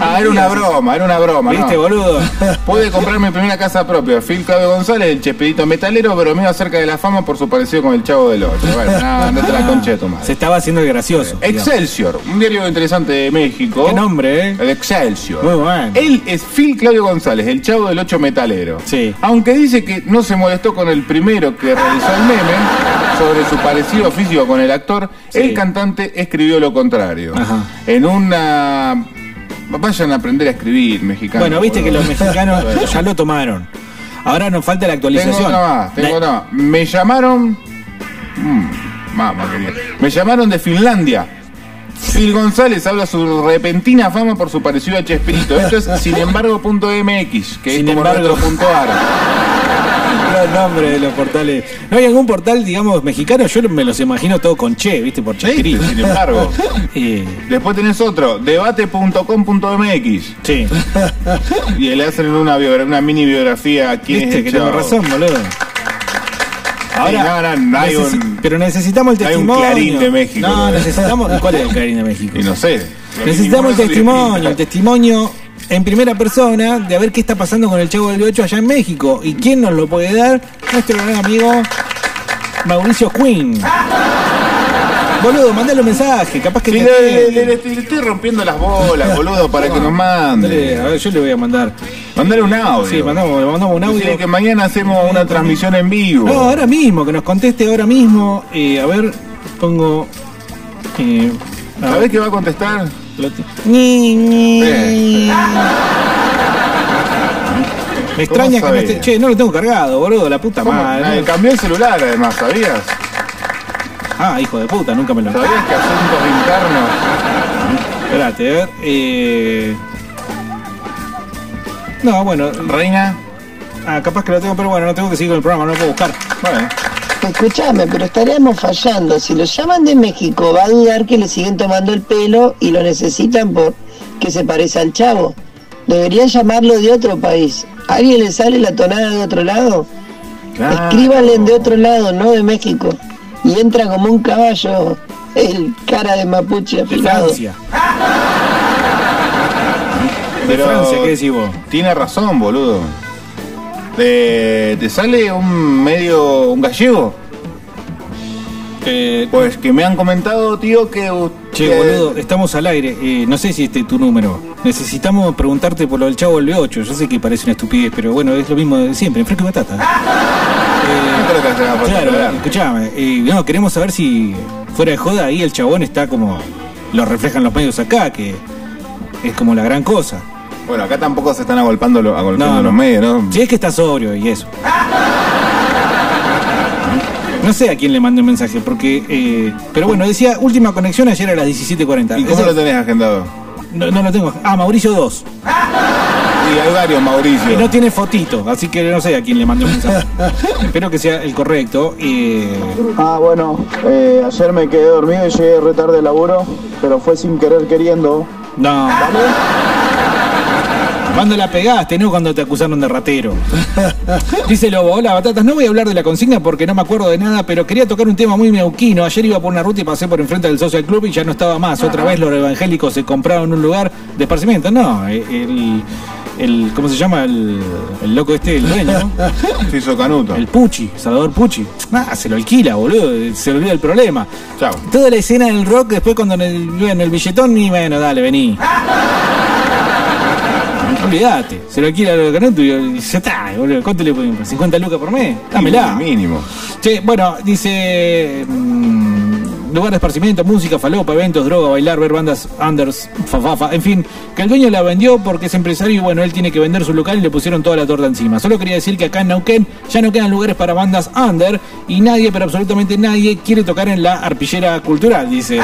Ah, era una broma, era una broma. ¿Viste, ¿no? boludo? Pude comprar mi primera casa propia. Phil Claudio González, el chespedito metalero, bromeó acerca de la fama por su parecido con el chavo del 8. Bueno, no, andate la concha de tu madre. Se estaba haciendo el gracioso. digamos. Excelsior, un diario interesante de México. Qué nombre, ¿eh? El Excelsior. Muy bueno. Él es Phil Claudio González, el chavo del 8 metalero. Sí. Aunque dice que no se molestó con el primero que realizó el meme sobre su parecido físico con el actor, el cantante escribió lo contrario. Ajá. En una... Vayan a aprender a escribir, mexicano. Bueno, viste que los mexicanos ya lo tomaron. Ahora nos falta la Tengo actualización. otra más, tengo La- otra más. Me llamaron... Mm, mamá querida. Me llamaron de Finlandia. Phil González habla su repentina fama por su parecido a Chespirito. Esto es sin embargo.mx, que Sin es como embargo. nuestro punto ar. El nombre de los portales. ¿No hay algún portal, digamos, mexicano? Yo me los imagino todo con che, ¿viste? Por Chespirito. Sin embargo. Eh, Después tenés otro, debate.com.mx. Sí. Y le hacen una, biogra- una mini biografía aquí en Viste este que tengo chavo. razón, boludo. Ahora, no, no, no hay necesi- un- pero necesitamos el hay un testimonio. Clarín de México, No, ¿no? necesitamos. ¿Cuál es el Clarín de México? Y no sé. Necesitamos el Ninguno testimonio, el testimonio en primera persona de a ver qué está pasando con el Chavo del 8 allá en México. ¿Y quién nos lo puede dar? Nuestro gran amigo Mauricio Quinn. Boludo, mandale un mensaje, capaz que Sí, te le, le- estoy rompiendo las bolas, boludo, para que nos mande. Dale, a ver, yo le voy a mandar. Mandale un audio. Sí, mandamos, le mandamos un audio. Decirle que mañana hacemos una transmisión en vivo. No, ahora mismo, que nos conteste ahora mismo. Eh, a ver, pongo. Eh, a ¿Sabés ver. qué va a contestar? Me extraña que ¿Cómo no esté. Che, no lo tengo cargado, boludo, la puta madre. Cambió el celular además, ¿sabías? Ah, hijo de puta, nunca me lo ¿Sabías que asuntos internos? Espérate, a ver. Eh... No, bueno. Reina. Ah, capaz que lo tengo, pero bueno, no tengo que seguir con el programa, no lo puedo buscar. Bueno. Escuchame, pero estaríamos fallando. Si lo llaman de México, va a dudar que le siguen tomando el pelo y lo necesitan por que se parece al chavo. Deberían llamarlo de otro país. ¿A ¿Alguien le sale la tonada de otro lado? Escríbanle de otro lado, no de México. Y entra como un caballo el cara de mapuche De afilado. Francia. De Pero Francia, ¿qué decís vos? Tiene razón, boludo. ¿Te, te sale un medio, un gallego? pues que me han comentado, tío, que... Eh, Che, que- boludo, estamos al aire. Eh, no sé si este es tu número. Necesitamos preguntarte por lo del chavo del B8. Yo sé que parece una estupidez, pero bueno, es lo mismo de siempre, en fresco y batata. Fácil Claro, escuchame. eh, no, queremos saber si fuera de joda ahí el chabón está como lo reflejan los medios acá, que es como la gran cosa. Bueno, acá tampoco se están agolpando, lo- agolpando No, los medios, ¿no? Si es que está sobrio y eso. No sé a quién le mandé un mensaje, porque. eh, pero bueno, decía última conexión ayer a las 17.40. ¿Y cómo lo tenés agendado? No, no lo tengo. Ah, Mauricio 2. Y hay varios Mauricio. Y no tiene fotito, así que no sé a quién le mandé un mensaje. Espero que sea el correcto. eh, Ah, bueno, eh, ayer me quedé dormido y llegué re tarde de laburo, pero fue sin querer queriendo. No. ¿Cuándo la pegaste, no? Cuando te acusaron de ratero. Dice Lobo, hola batatas, no voy a hablar de la consigna porque no me acuerdo de nada, pero quería tocar un tema muy neuquino. Ayer iba por una ruta y pasé por enfrente del Social Club y ya no estaba más. Otra vez los evangélicos se compraron un lugar de esparcimiento. No, el, el ¿cómo se llama? El, el loco este, el dueño. Se hizo canuto. El Pucci, Salvador Pucci. Ah, se lo alquila, boludo. Se olvida el problema. Chao. Toda la escena del rock, después cuando en el, en el billetón, y bueno, dale, vení. Olvídate, se lo alquila a Canuto y ya está, boludo. ¿Cuánto le podemos? ¿50 lucas por mes? Dámela. Mínimo. Che, bueno, dice. mm, lugar de esparcimiento, música, falopa, eventos, droga, bailar, ver bandas unders, fafafa, en fin, que el dueño la vendió porque es empresario y bueno, él tiene que vender su local y le pusieron toda la torta encima. Solo quería decir que acá en Neuquén ya no quedan lugares para bandas under y nadie, pero absolutamente nadie, quiere tocar en la arpillera cultural, dice.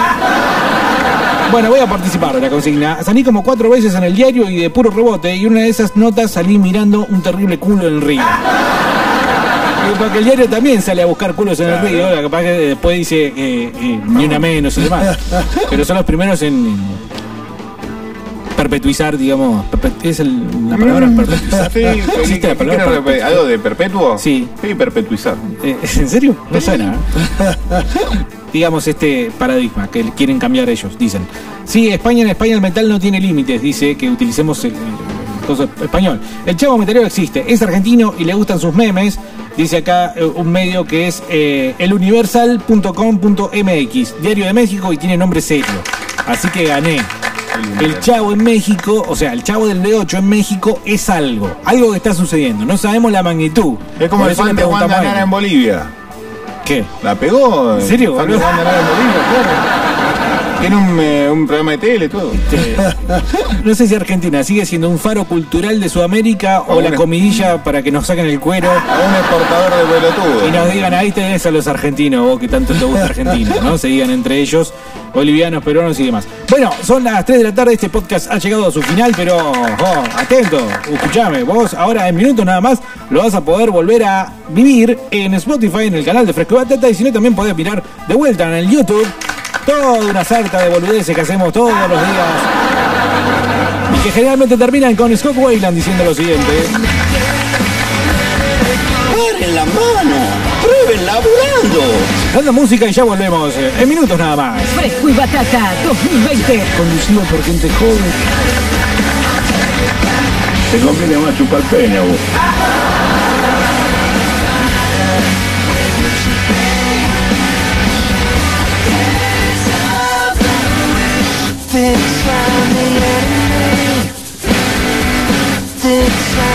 Bueno, voy a participar de la consigna. Salí como cuatro veces en el diario y de puro rebote, y una de esas notas salí mirando un terrible culo en el río. Y Porque el diario también sale a buscar culos en el río, capaz que después dice ni una menos y demás. Pero son los primeros en perpetuizar, digamos. perpet- ¿Es el- la palabra perpetuizar? Mm. Sí, ¿Existe la ¿qué palabra perpetuizar? ¿Algo de perpetuo? Sí. Sí, perpetuizar. Eh, ¿En serio? No suena. ¿eh? Digamos este paradigma que quieren cambiar ellos, dicen. Sí, España en España el metal no tiene límites, dice que utilicemos el, español. El chavo metalero existe, es argentino y le gustan sus memes. Dice acá eh, un medio que es eh, eluniversal.com.mx, Diario de México y tiene nombre serio. Así que gané. El chavo en México, o sea, el chavo del B8 en México es algo, algo que está sucediendo. No sabemos la magnitud. Es como Por el fan de Wanda Nara en Bolivia. ¿Qué? ¿La pegó? ¿En serio, El fan de boludo? Wanda Nara en Bolivia. Tiene un, eh, un programa de tele, todo. No sé si Argentina sigue siendo un faro cultural de Sudamérica o la comidilla para que nos saquen el cuero. A un exportador de pelotudo. Y nos digan, ahí tenés a los argentinos, vos que tanto te gusta Argentina, ¿no? Se digan entre ellos, bolivianos, peruanos y demás. Bueno, son las 3 de la tarde, este podcast ha llegado a su final, pero oh, atento, escuchame, vos ahora en minutos nada más lo vas a poder volver a vivir en Spotify, en el canal de Fresco Batata, y si no también podés mirar de vuelta en el YouTube toda una sarta de boludeces que hacemos todos los días. Y que generalmente terminan con Scott Wayland diciendo lo siguiente. ¡Paren la mano! ¡Prueben laburando! Dando música y ya volvemos eh, en minutos nada más. Fresco y Batata 2020. Conducido por gente joven. Te conviene más chupar peña vos. This time, the enemy This time.